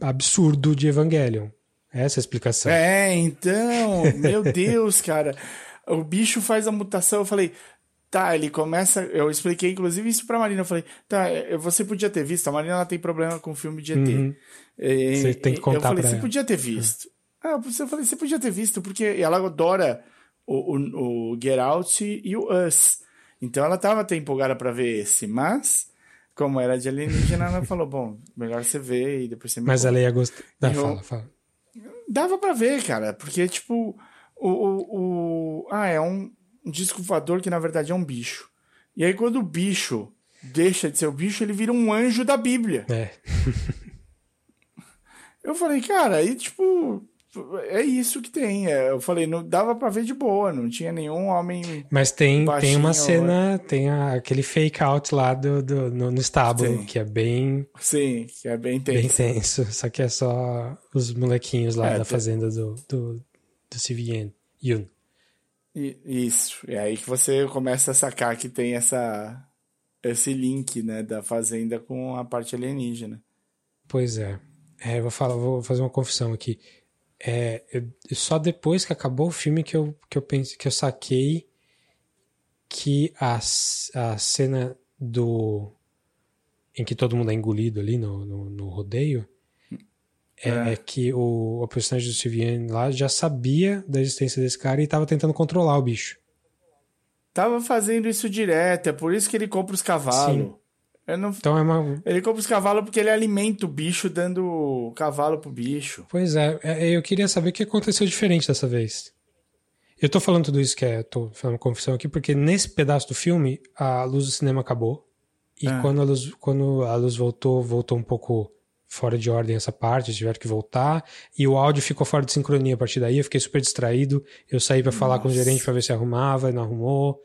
C: absurdo de Evangelion. Essa é a explicação.
B: É, então, meu Deus, cara. O bicho faz a mutação. Eu falei, tá, ele começa. Eu expliquei, inclusive, isso pra Marina. Eu falei, tá, você podia ter visto. A Marina ela tem problema com filme de ET. Uhum.
C: E, você tem que contar
B: Eu falei,
C: pra
B: você
C: ela.
B: podia ter visto. Ah, eu falei, você podia ter visto, porque ela adora o, o, o Get Out e o Us. Então ela tava até empolgada pra ver esse, mas como era de alienígena, ela falou, bom, melhor você ver e depois você me
C: Mas conta. ela ia gostar. Não,
B: eu,
C: fala, fala
B: dava para ver, cara, porque, tipo, o, o, o, Ah, é um disco voador que na verdade é um bicho. E aí, quando o bicho deixa de ser o bicho, ele vira um anjo da Bíblia.
C: É.
B: eu falei, cara, aí, tipo, é isso que tem. É, eu falei, não dava para ver de boa, não tinha nenhum homem.
C: Mas tem, tem uma cena, tem a, aquele fake out lá do, do no, no estábulo, Sim. que é bem.
B: Sim, que é bem tenso.
C: Bem tenso. Só que é só os molequinhos lá é, da tem... fazenda do, do, do CVN. Yun.
B: Isso. É aí que você começa a sacar que tem essa esse link, né, da fazenda com a parte alienígena.
C: Pois é. É, vou falar, vou fazer uma confissão aqui. É, eu, só depois que acabou o filme que eu, que eu pensei, que eu saquei que a, a cena do em que todo mundo é engolido ali no, no, no rodeio é, é. é, que o, o personagem do Sylvian lá já sabia da existência desse cara e estava tentando controlar o bicho.
B: Tava fazendo isso direto, é por isso que ele compra os cavalos. Não...
C: Então é uma...
B: Ele compra os cavalos porque ele alimenta o bicho dando cavalo pro bicho.
C: Pois é, é, eu queria saber o que aconteceu diferente dessa vez. Eu tô falando tudo isso que é, tô falando confissão aqui, porque nesse pedaço do filme a luz do cinema acabou. E ah. quando, a luz, quando a luz voltou, voltou um pouco fora de ordem essa parte, tiveram que voltar. E o áudio ficou fora de sincronia a partir daí. Eu fiquei super distraído. Eu saí para falar com o gerente para ver se arrumava, não arrumou.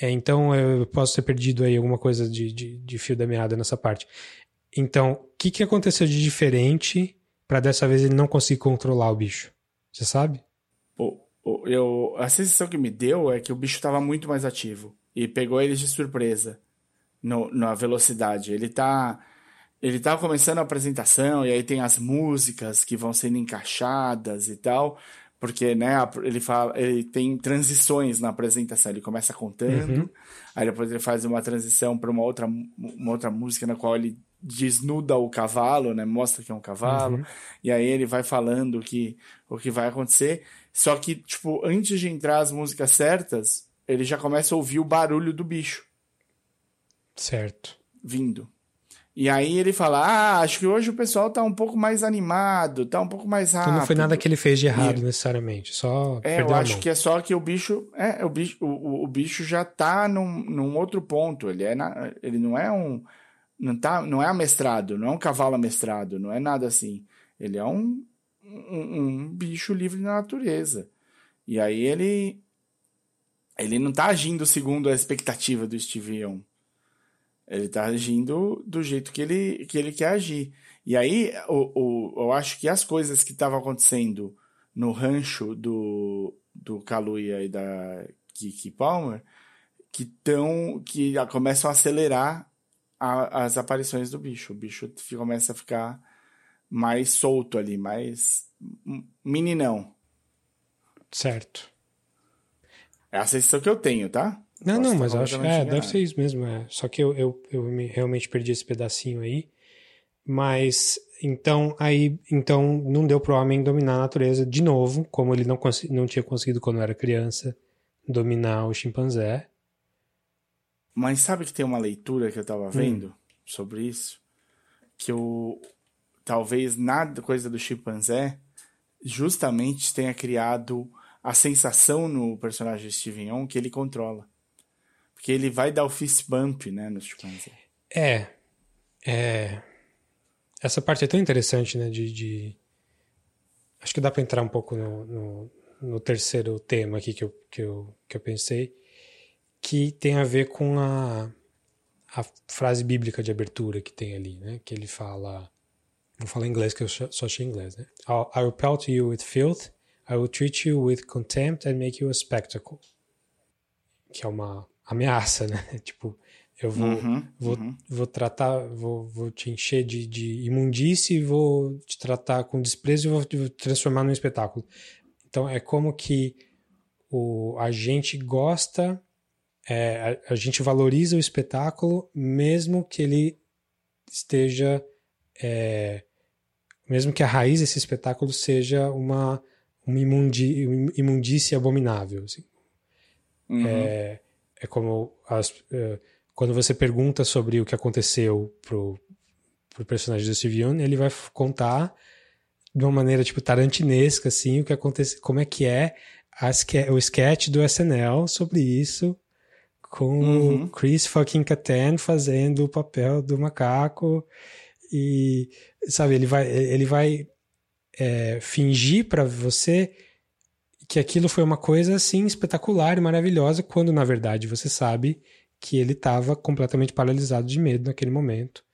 C: É, então eu posso ter perdido aí alguma coisa de, de, de fio da meada nessa parte. Então, o que, que aconteceu de diferente para dessa vez ele não conseguir controlar o bicho? Você sabe?
B: O, o, eu, a sensação que me deu é que o bicho estava muito mais ativo e pegou eles de surpresa no, na velocidade. Ele tá. Ele tá começando a apresentação e aí tem as músicas que vão sendo encaixadas e tal porque né, ele fala, ele tem transições na apresentação. Ele começa contando, uhum. aí depois ele faz uma transição para uma outra, uma outra música na qual ele desnuda o cavalo, né, mostra que é um cavalo, uhum. e aí ele vai falando que, o que vai acontecer. Só que, tipo, antes de entrar as músicas certas, ele já começa a ouvir o barulho do bicho.
C: Certo.
B: Vindo. E aí ele fala: Ah, acho que hoje o pessoal tá um pouco mais animado, tá um pouco mais rápido.
C: Então não foi nada que ele fez de errado, e... necessariamente. Só.
B: É, eu acho que é só que o bicho. É, o bicho, o, o bicho já tá num, num outro ponto. Ele, é na, ele não é um. Não, tá, não é amestrado, não é um cavalo amestrado, não é nada assim. Ele é um, um, um bicho livre na natureza. E aí ele. Ele não tá agindo segundo a expectativa do Steve Young. Ele tá agindo do jeito que ele, que ele quer agir. E aí, o, o, eu acho que as coisas que estavam acontecendo no rancho do, do Kaluuya e da Kiki Palmer, que tão, que começam a acelerar a, as aparições do bicho. O bicho começa a ficar mais solto ali, mais meninão.
C: Certo.
B: É a sensação que eu tenho, tá?
C: Não, não, mas eu acho que é, deve ser isso mesmo. É. Só que eu, eu, eu me, realmente perdi esse pedacinho aí. Mas então aí então não deu pro homem dominar a natureza de novo, como ele não, não tinha conseguido quando era criança dominar o chimpanzé.
B: Mas sabe que tem uma leitura que eu tava vendo hum. sobre isso? Que o talvez nada coisa do chimpanzé justamente tenha criado a sensação no personagem de Steven Yeun que ele controla. Porque ele vai dar o fist bump, né, no chimpanzé.
C: É. É. Essa parte é tão interessante, né, de... de... Acho que dá para entrar um pouco no, no, no, terceiro tema aqui que eu, que, eu, que eu pensei, que tem a ver com a, a frase bíblica de abertura que tem ali, né, que ele fala... Vou falar inglês, que eu só achei inglês, né? I will pelt you with filth, I will treat you with contempt and make you a spectacle. Que é uma ameaça, né? tipo, eu vou, uhum, vou, uhum. vou tratar, vou, vou te encher de, de imundície, vou te tratar com desprezo e vou te transformar num espetáculo. Então é como que o, a gente gosta, é, a, a, gente valoriza o espetáculo, mesmo que ele esteja, é, mesmo que a raiz desse espetáculo seja uma, uma imundi, imundície abominável. Assim. Uhum. É, é como as, uh, quando você pergunta sobre o que aconteceu pro, pro personagem do Steve Young, ele vai contar de uma maneira tipo tarantinesca assim o que acontece, como é que é a, o sketch do SNL sobre isso com uhum. o Chris fucking Kattan fazendo o papel do macaco e sabe ele vai ele vai é, fingir para você que aquilo foi uma coisa assim espetacular e maravilhosa, quando na verdade você sabe que ele estava completamente paralisado de medo naquele momento.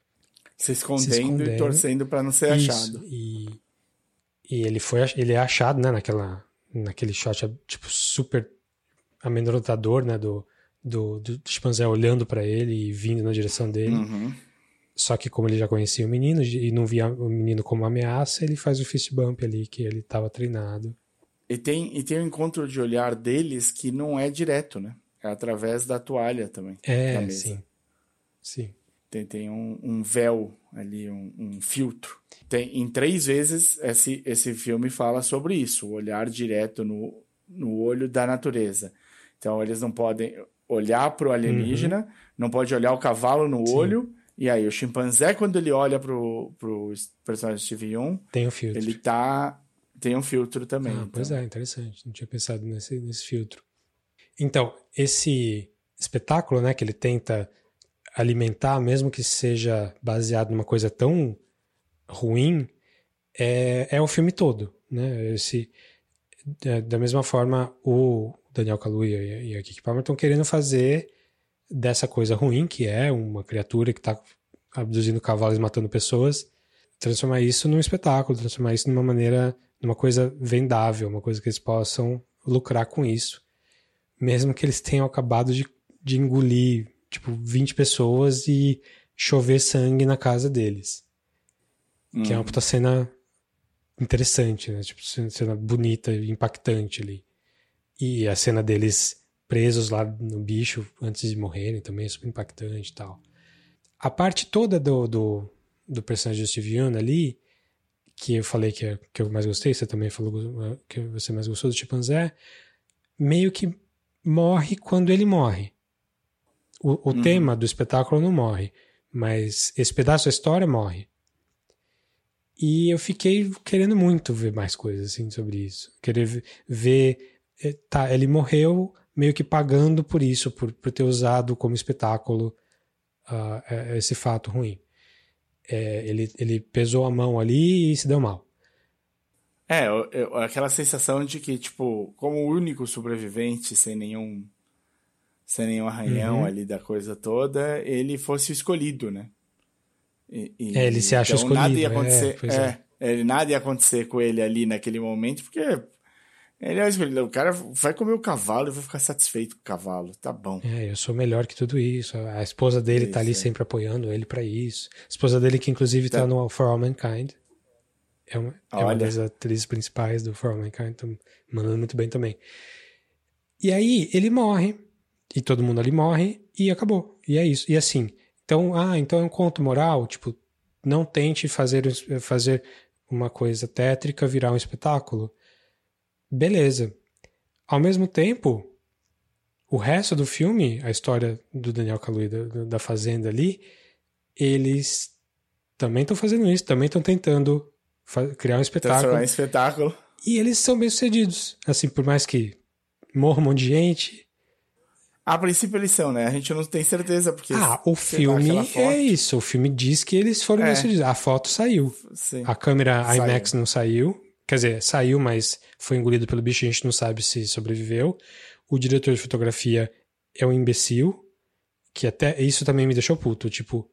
B: Se escondendo, se escondendo. e torcendo para não ser Isso, achado.
C: E, e ele foi ele é achado, né, naquela naquele shot tipo super amedrontador, né, do do, do chimpanzé olhando para ele e vindo na direção dele. Uhum. Só que como ele já conhecia o menino e não via o menino como ameaça, ele faz o fist bump ali que ele estava treinado.
B: E tem, e tem um encontro de olhar deles que não é direto, né? É através da toalha também.
C: É, sim. Sim.
B: Tem, tem um, um véu ali, um, um, filtro. Tem, em três vezes esse, esse filme fala sobre isso, o olhar direto no, no olho da natureza. Então eles não podem olhar para o alienígena, uhum. não pode olhar o cavalo no sim. olho. E aí, o chimpanzé, quando ele olha pro, pro personagem Steve Young,
C: tem o filtro.
B: ele tá tem um filtro também. Ah,
C: então. Pois é, interessante. Não tinha pensado nesse, nesse filtro. Então, esse espetáculo, né, que ele tenta alimentar, mesmo que seja baseado numa coisa tão ruim, é, é o filme todo, né? Esse, é, da mesma forma, o Daniel Kaluuya e a Kiki Palmer estão querendo fazer dessa coisa ruim, que é uma criatura que está abduzindo cavalos e matando pessoas, transformar isso num espetáculo, transformar isso numa maneira numa coisa vendável, uma coisa que eles possam lucrar com isso. Mesmo que eles tenham acabado de, de engolir, tipo, 20 pessoas e chover sangue na casa deles. Hum. Que é uma hum. puta cena interessante, né? Tipo, cena bonita e impactante ali. E a cena deles presos lá no bicho antes de morrerem também é super impactante e tal. A parte toda do, do, do personagem do Steve Young ali que eu falei que, é, que eu mais gostei, você também falou que você mais gostou do chimpanzé, meio que morre quando ele morre. O, o uhum. tema do espetáculo não morre, Mas esse pedaço da história morre. E eu fiquei querendo muito ver mais coisas assim sobre isso. Querer ver. Eh, tá, ele morreu meio que pagando por isso, por, por ter usado como espetáculo uh, esse fato ruim. É, ele, ele pesou a mão ali e se deu mal.
B: É, aquela sensação de que, tipo, como o único sobrevivente, sem nenhum sem nenhum arranhão uhum. ali da coisa toda, ele fosse escolhido, né?
C: E, e, é, ele se acha então, escolhido.
B: Nada ia acontecer, é, é, é. Ele, nada ia acontecer com ele ali naquele momento, porque ele é escolhido. O cara vai comer o cavalo e vai ficar satisfeito com o cavalo. Tá bom.
C: É, eu sou melhor que tudo isso. A esposa dele isso, tá ali é. sempre apoiando ele para isso. A esposa dele, que inclusive tá, tá no For All Mankind. É uma, é uma das atrizes principais do For All Mankind. Tá mandando muito bem também. E aí, ele morre e todo mundo ali morre e acabou. E é isso. E assim, então, ah, então é um conto moral, tipo, não tente fazer, fazer uma coisa tétrica virar um espetáculo. Beleza. Ao mesmo tempo, o resto do filme, a história do Daniel Kaluuya da, da Fazenda ali, eles também estão fazendo isso, também estão tentando criar um espetáculo.
B: Um espetáculo.
C: E eles são bem sucedidos. Assim, por mais que morra um monte de gente,
B: a princípio eles são, né? A gente não tem certeza, porque.
C: Ah, o filme é isso. O filme diz que eles foram é. decididos. A foto saiu.
B: Sim.
C: A câmera saiu. IMAX não saiu. Quer dizer, saiu, mas foi engolido pelo bicho. A gente não sabe se sobreviveu. O diretor de fotografia é um imbecil. Que até. Isso também me deixou puto. Tipo,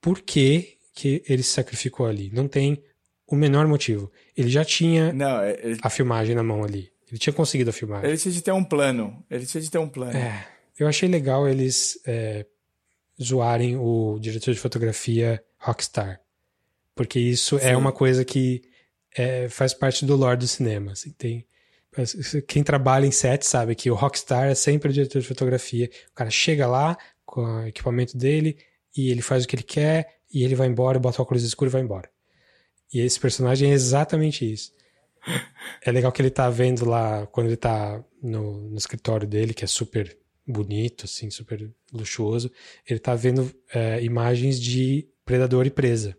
C: por que, que ele se sacrificou ali? Não tem o menor motivo. Ele já tinha
B: não, é, ele...
C: a filmagem na mão ali. Ele tinha conseguido a filmagem.
B: Ele tinha de ter um plano. Ele tinha de ter um plano.
C: É. Eu achei legal eles é, zoarem o diretor de fotografia Rockstar. Porque isso é Sim. é uma coisa que é, faz parte do lore do cinema. Assim, tem, quem trabalha em set sabe que o Rockstar é sempre o diretor de fotografia. O cara chega lá com o equipamento dele e ele faz o que ele quer e ele vai embora, bota o óculos escuro e vai embora. E esse personagem é exatamente isso. É legal que ele tá vendo lá, quando ele tá no, no escritório dele, que é super bonito, assim, super luxuoso, ele tá vendo é, imagens de predador e presa.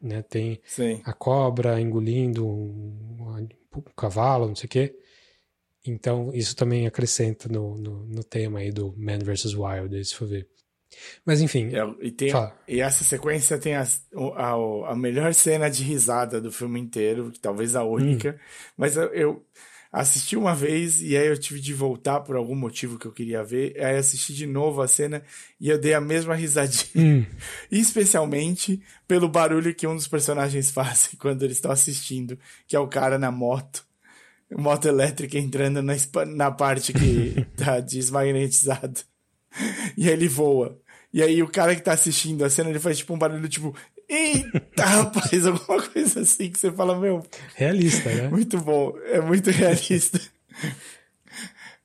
C: Né? Tem
B: Sim.
C: a cobra engolindo um, um, cavalo, não sei o quê. Então, isso também acrescenta no, no, no tema aí do Man vs. Wild, se for ver. Mas enfim.
B: É, e, tem, e, essa sequência tem a, a, a, melhor cena de risada do filme inteiro, talvez a única. Hum. Mas eu, eu, assisti uma vez e aí eu tive de voltar por algum motivo que eu queria ver. Aí assisti de novo a cena e eu dei a mesma risadinha. Hum. Especialmente pelo barulho que um dos personagens faz quando eles estão assistindo, que é o cara na moto. Moto elétrica entrando na, na parte que tá desmagnetizado. E aí ele voa. E aí o cara que tá assistindo a cena, ele faz tipo um barulho tipo, Eita, rapaz, alguma coisa assim que você fala, meu.
C: Realista, né?
B: Muito bom, é muito realista.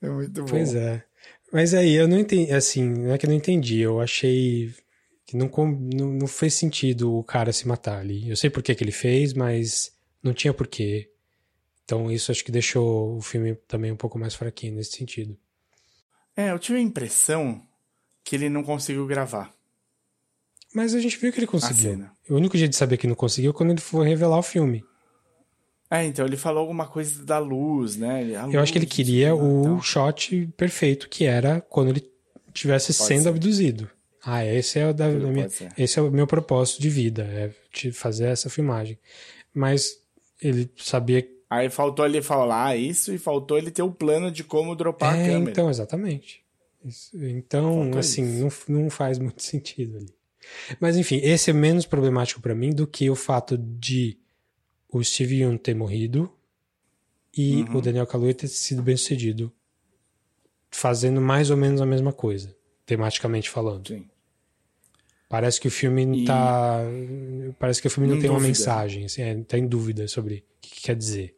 B: é muito bom.
C: Pois é. Mas aí, eu não entendi, assim, não é que eu não entendi, eu achei que não, não, não fez sentido o cara se matar ali. Eu sei por que, que ele fez, mas não tinha porquê. Então isso acho que deixou o filme também um pouco mais fraquinho nesse sentido.
B: É, eu tive a impressão que ele não conseguiu gravar.
C: Mas a gente viu que ele conseguiu. O único jeito de saber que não conseguiu é quando ele for revelar o filme.
B: É, então ele falou alguma coisa da luz, né?
C: A
B: Eu
C: luz, acho que ele queria o então. shot perfeito, que era quando ele estivesse sendo ser. abduzido. Ah, esse é, o da, da minha, esse é o meu propósito de vida, é de fazer essa filmagem. Mas ele sabia.
B: Aí faltou ele falar isso e faltou ele ter o plano de como dropar é, a câmera.
C: Então, exatamente. Então, faltou assim, não, não faz muito sentido ali. Mas enfim, esse é menos problemático para mim do que o fato de o Steve Young ter morrido e uhum. o Daniel Kaluuya ter sido bem sucedido fazendo mais ou menos a mesma coisa, tematicamente falando.
B: Sim.
C: Parece que o filme e... tá. Parece que o filme não tem dúvida. uma mensagem, assim, é, tá em dúvida sobre o que, que, quer dizer.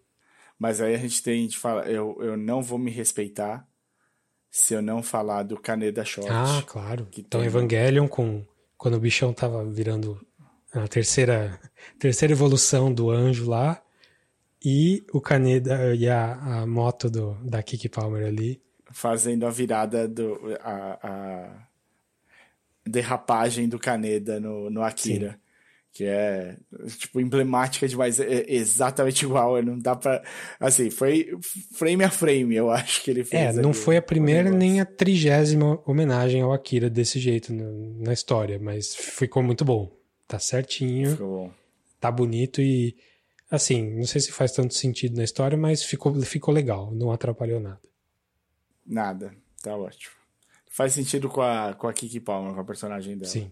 B: Mas aí a gente tem de falar, eu, eu não vou me respeitar se eu não falar do Caneda Short.
C: Ah, claro. então tem... Evangelion com quando o bichão tava virando a terceira, terceira evolução do anjo lá, e o Caneda e a, a moto do, da Kiki Palmer ali.
B: Fazendo a virada do. A, a, derrapagem do Kaneda no, no Akira. Sim. Que é, tipo, emblemática demais. É exatamente igual. Não dá pra. Assim, foi frame a frame, eu acho que ele fez.
C: É, não foi a primeira nem a trigésima homenagem ao Akira desse jeito no, na história, mas ficou muito bom. Tá certinho.
B: Ficou bom.
C: Tá bonito e. Assim, não sei se faz tanto sentido na história, mas ficou, ficou legal. Não atrapalhou nada.
B: Nada. Tá ótimo. Faz sentido com a, com a Kiki Palmer, com a personagem dela.
C: Sim.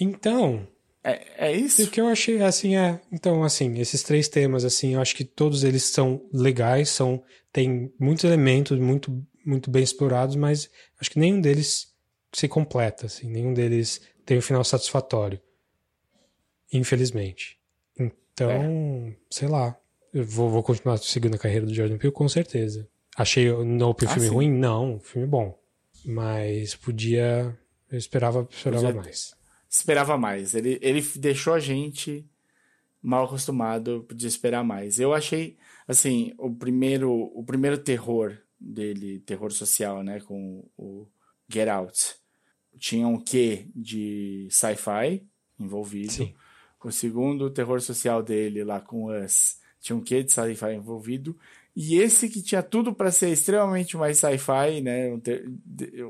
C: Então.
B: É, é isso?
C: O que eu achei, assim, é. Então, assim, esses três temas, assim, eu acho que todos eles são legais, são. Tem muitos elementos muito, muito bem explorados, mas acho que nenhum deles se completa, assim, nenhum deles tem um final satisfatório. Infelizmente. Então, é. sei lá. Eu vou, vou continuar seguindo a carreira do Jordan Peele, com certeza. Achei o Nope um ah, filme sim. ruim? Não, filme bom. Mas podia. Eu esperava, esperava podia... mais.
B: Esperava mais. Ele, ele deixou a gente mal acostumado de esperar mais. Eu achei, assim, o primeiro, o primeiro terror dele, terror social, né, com o Get Out, tinha um quê de sci-fi envolvido. Sim. O segundo terror social dele, lá com Us, tinha um quê de sci-fi envolvido. E esse que tinha tudo para ser extremamente mais sci-fi, né? Um, ter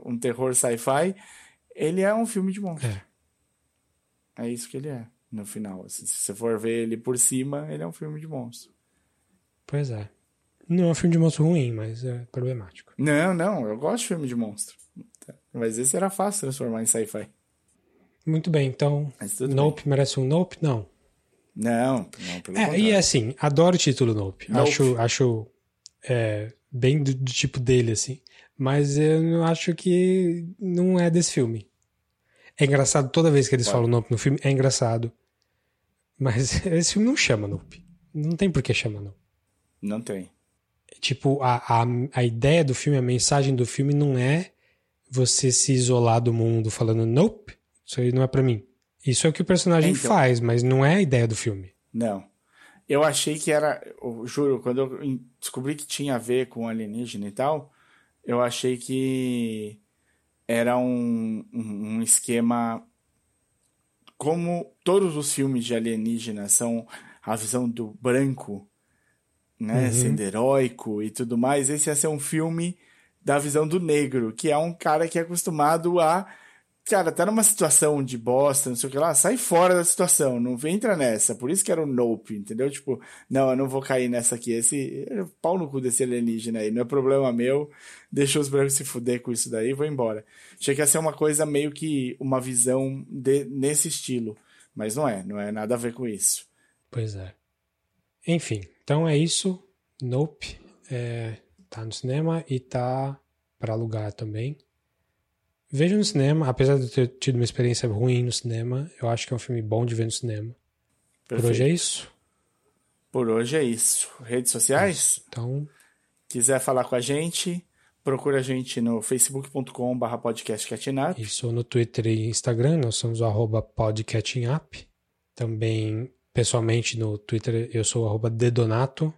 B: um terror sci-fi, ele é um filme de monstro. É. é. isso que ele é, no final. Assim, se você for ver ele por cima, ele é um filme de monstro.
C: Pois é. Não é um filme de monstro ruim, mas é problemático.
B: Não, não, eu gosto de filme de monstro. Mas esse era fácil transformar em sci-fi.
C: Muito bem, então. Nope bem. merece um Nope? Não.
B: Não, não, pelo
C: é, E assim, adoro o título Nope. nope. Acho, acho é, bem do, do, tipo dele, assim. Mas eu acho que não é desse filme. É engraçado toda vez que eles falam Nope no filme, é engraçado. Mas esse filme não chama Nope. Não tem por que chamar Nope.
B: Não tem.
C: Tipo, a, a, a ideia do filme, a mensagem do filme não é você se isolar do mundo falando Nope, isso aí não é para mim. Isso é o que o personagem então, faz, mas não é a ideia do filme.
B: Não. Eu achei que era, eu juro, quando eu descobri que tinha a ver com alienígena e tal, eu achei que era um, um, esquema como todos os filmes de alienígena são a visão do branco, né, uhum. sendo heróico e tudo mais, esse ia ser um filme da visão do negro, que é um cara que é acostumado a cara, tá numa situação de bosta, não sei o que lá, sai fora da situação, não entra nessa. Por isso que era o nope, entendeu? Tipo, não, eu não vou cair nessa aqui. Esse pau no cu desse alienígena aí, não é problema meu. Deixa os brancos se fuder com isso daí e vou embora. Achei que ia ser uma coisa meio que uma visão de, nesse estilo. Mas não é, não é nada a ver com isso.
C: Pois é. Enfim, então é isso. Nope é, tá no cinema e tá para alugar também. Veja no cinema, apesar de eu ter tido uma experiência ruim no cinema, eu acho que é um filme bom de ver no cinema. Perfeito. Por hoje é isso.
B: Por hoje é isso. Redes sociais?
C: Então.
B: Quiser falar com a gente, procura a gente no facebook.com.br podcastcatchingup.
C: Isso, no Twitter e Instagram, nós somos o podcatchingup. Também, pessoalmente, no Twitter, eu sou o dedonato.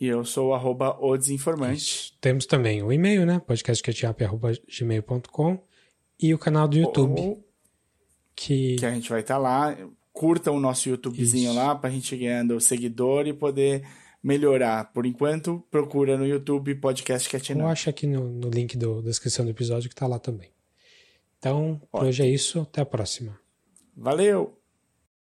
B: E eu sou o o desinformante. Isso.
C: Temos também o e-mail, né? podcastcatchingup.gmail.com e o canal do YouTube. Ou, que...
B: que a gente vai estar tá lá. Curta o nosso YouTubezinho Isso. lá para a gente ganhando seguidor e poder melhorar. Por enquanto, procura no YouTube Podcast Catching
C: Eu acho aqui no, no link do, da descrição do episódio que está lá também. Então, por hoje é isso. Até a próxima.
B: Valeu!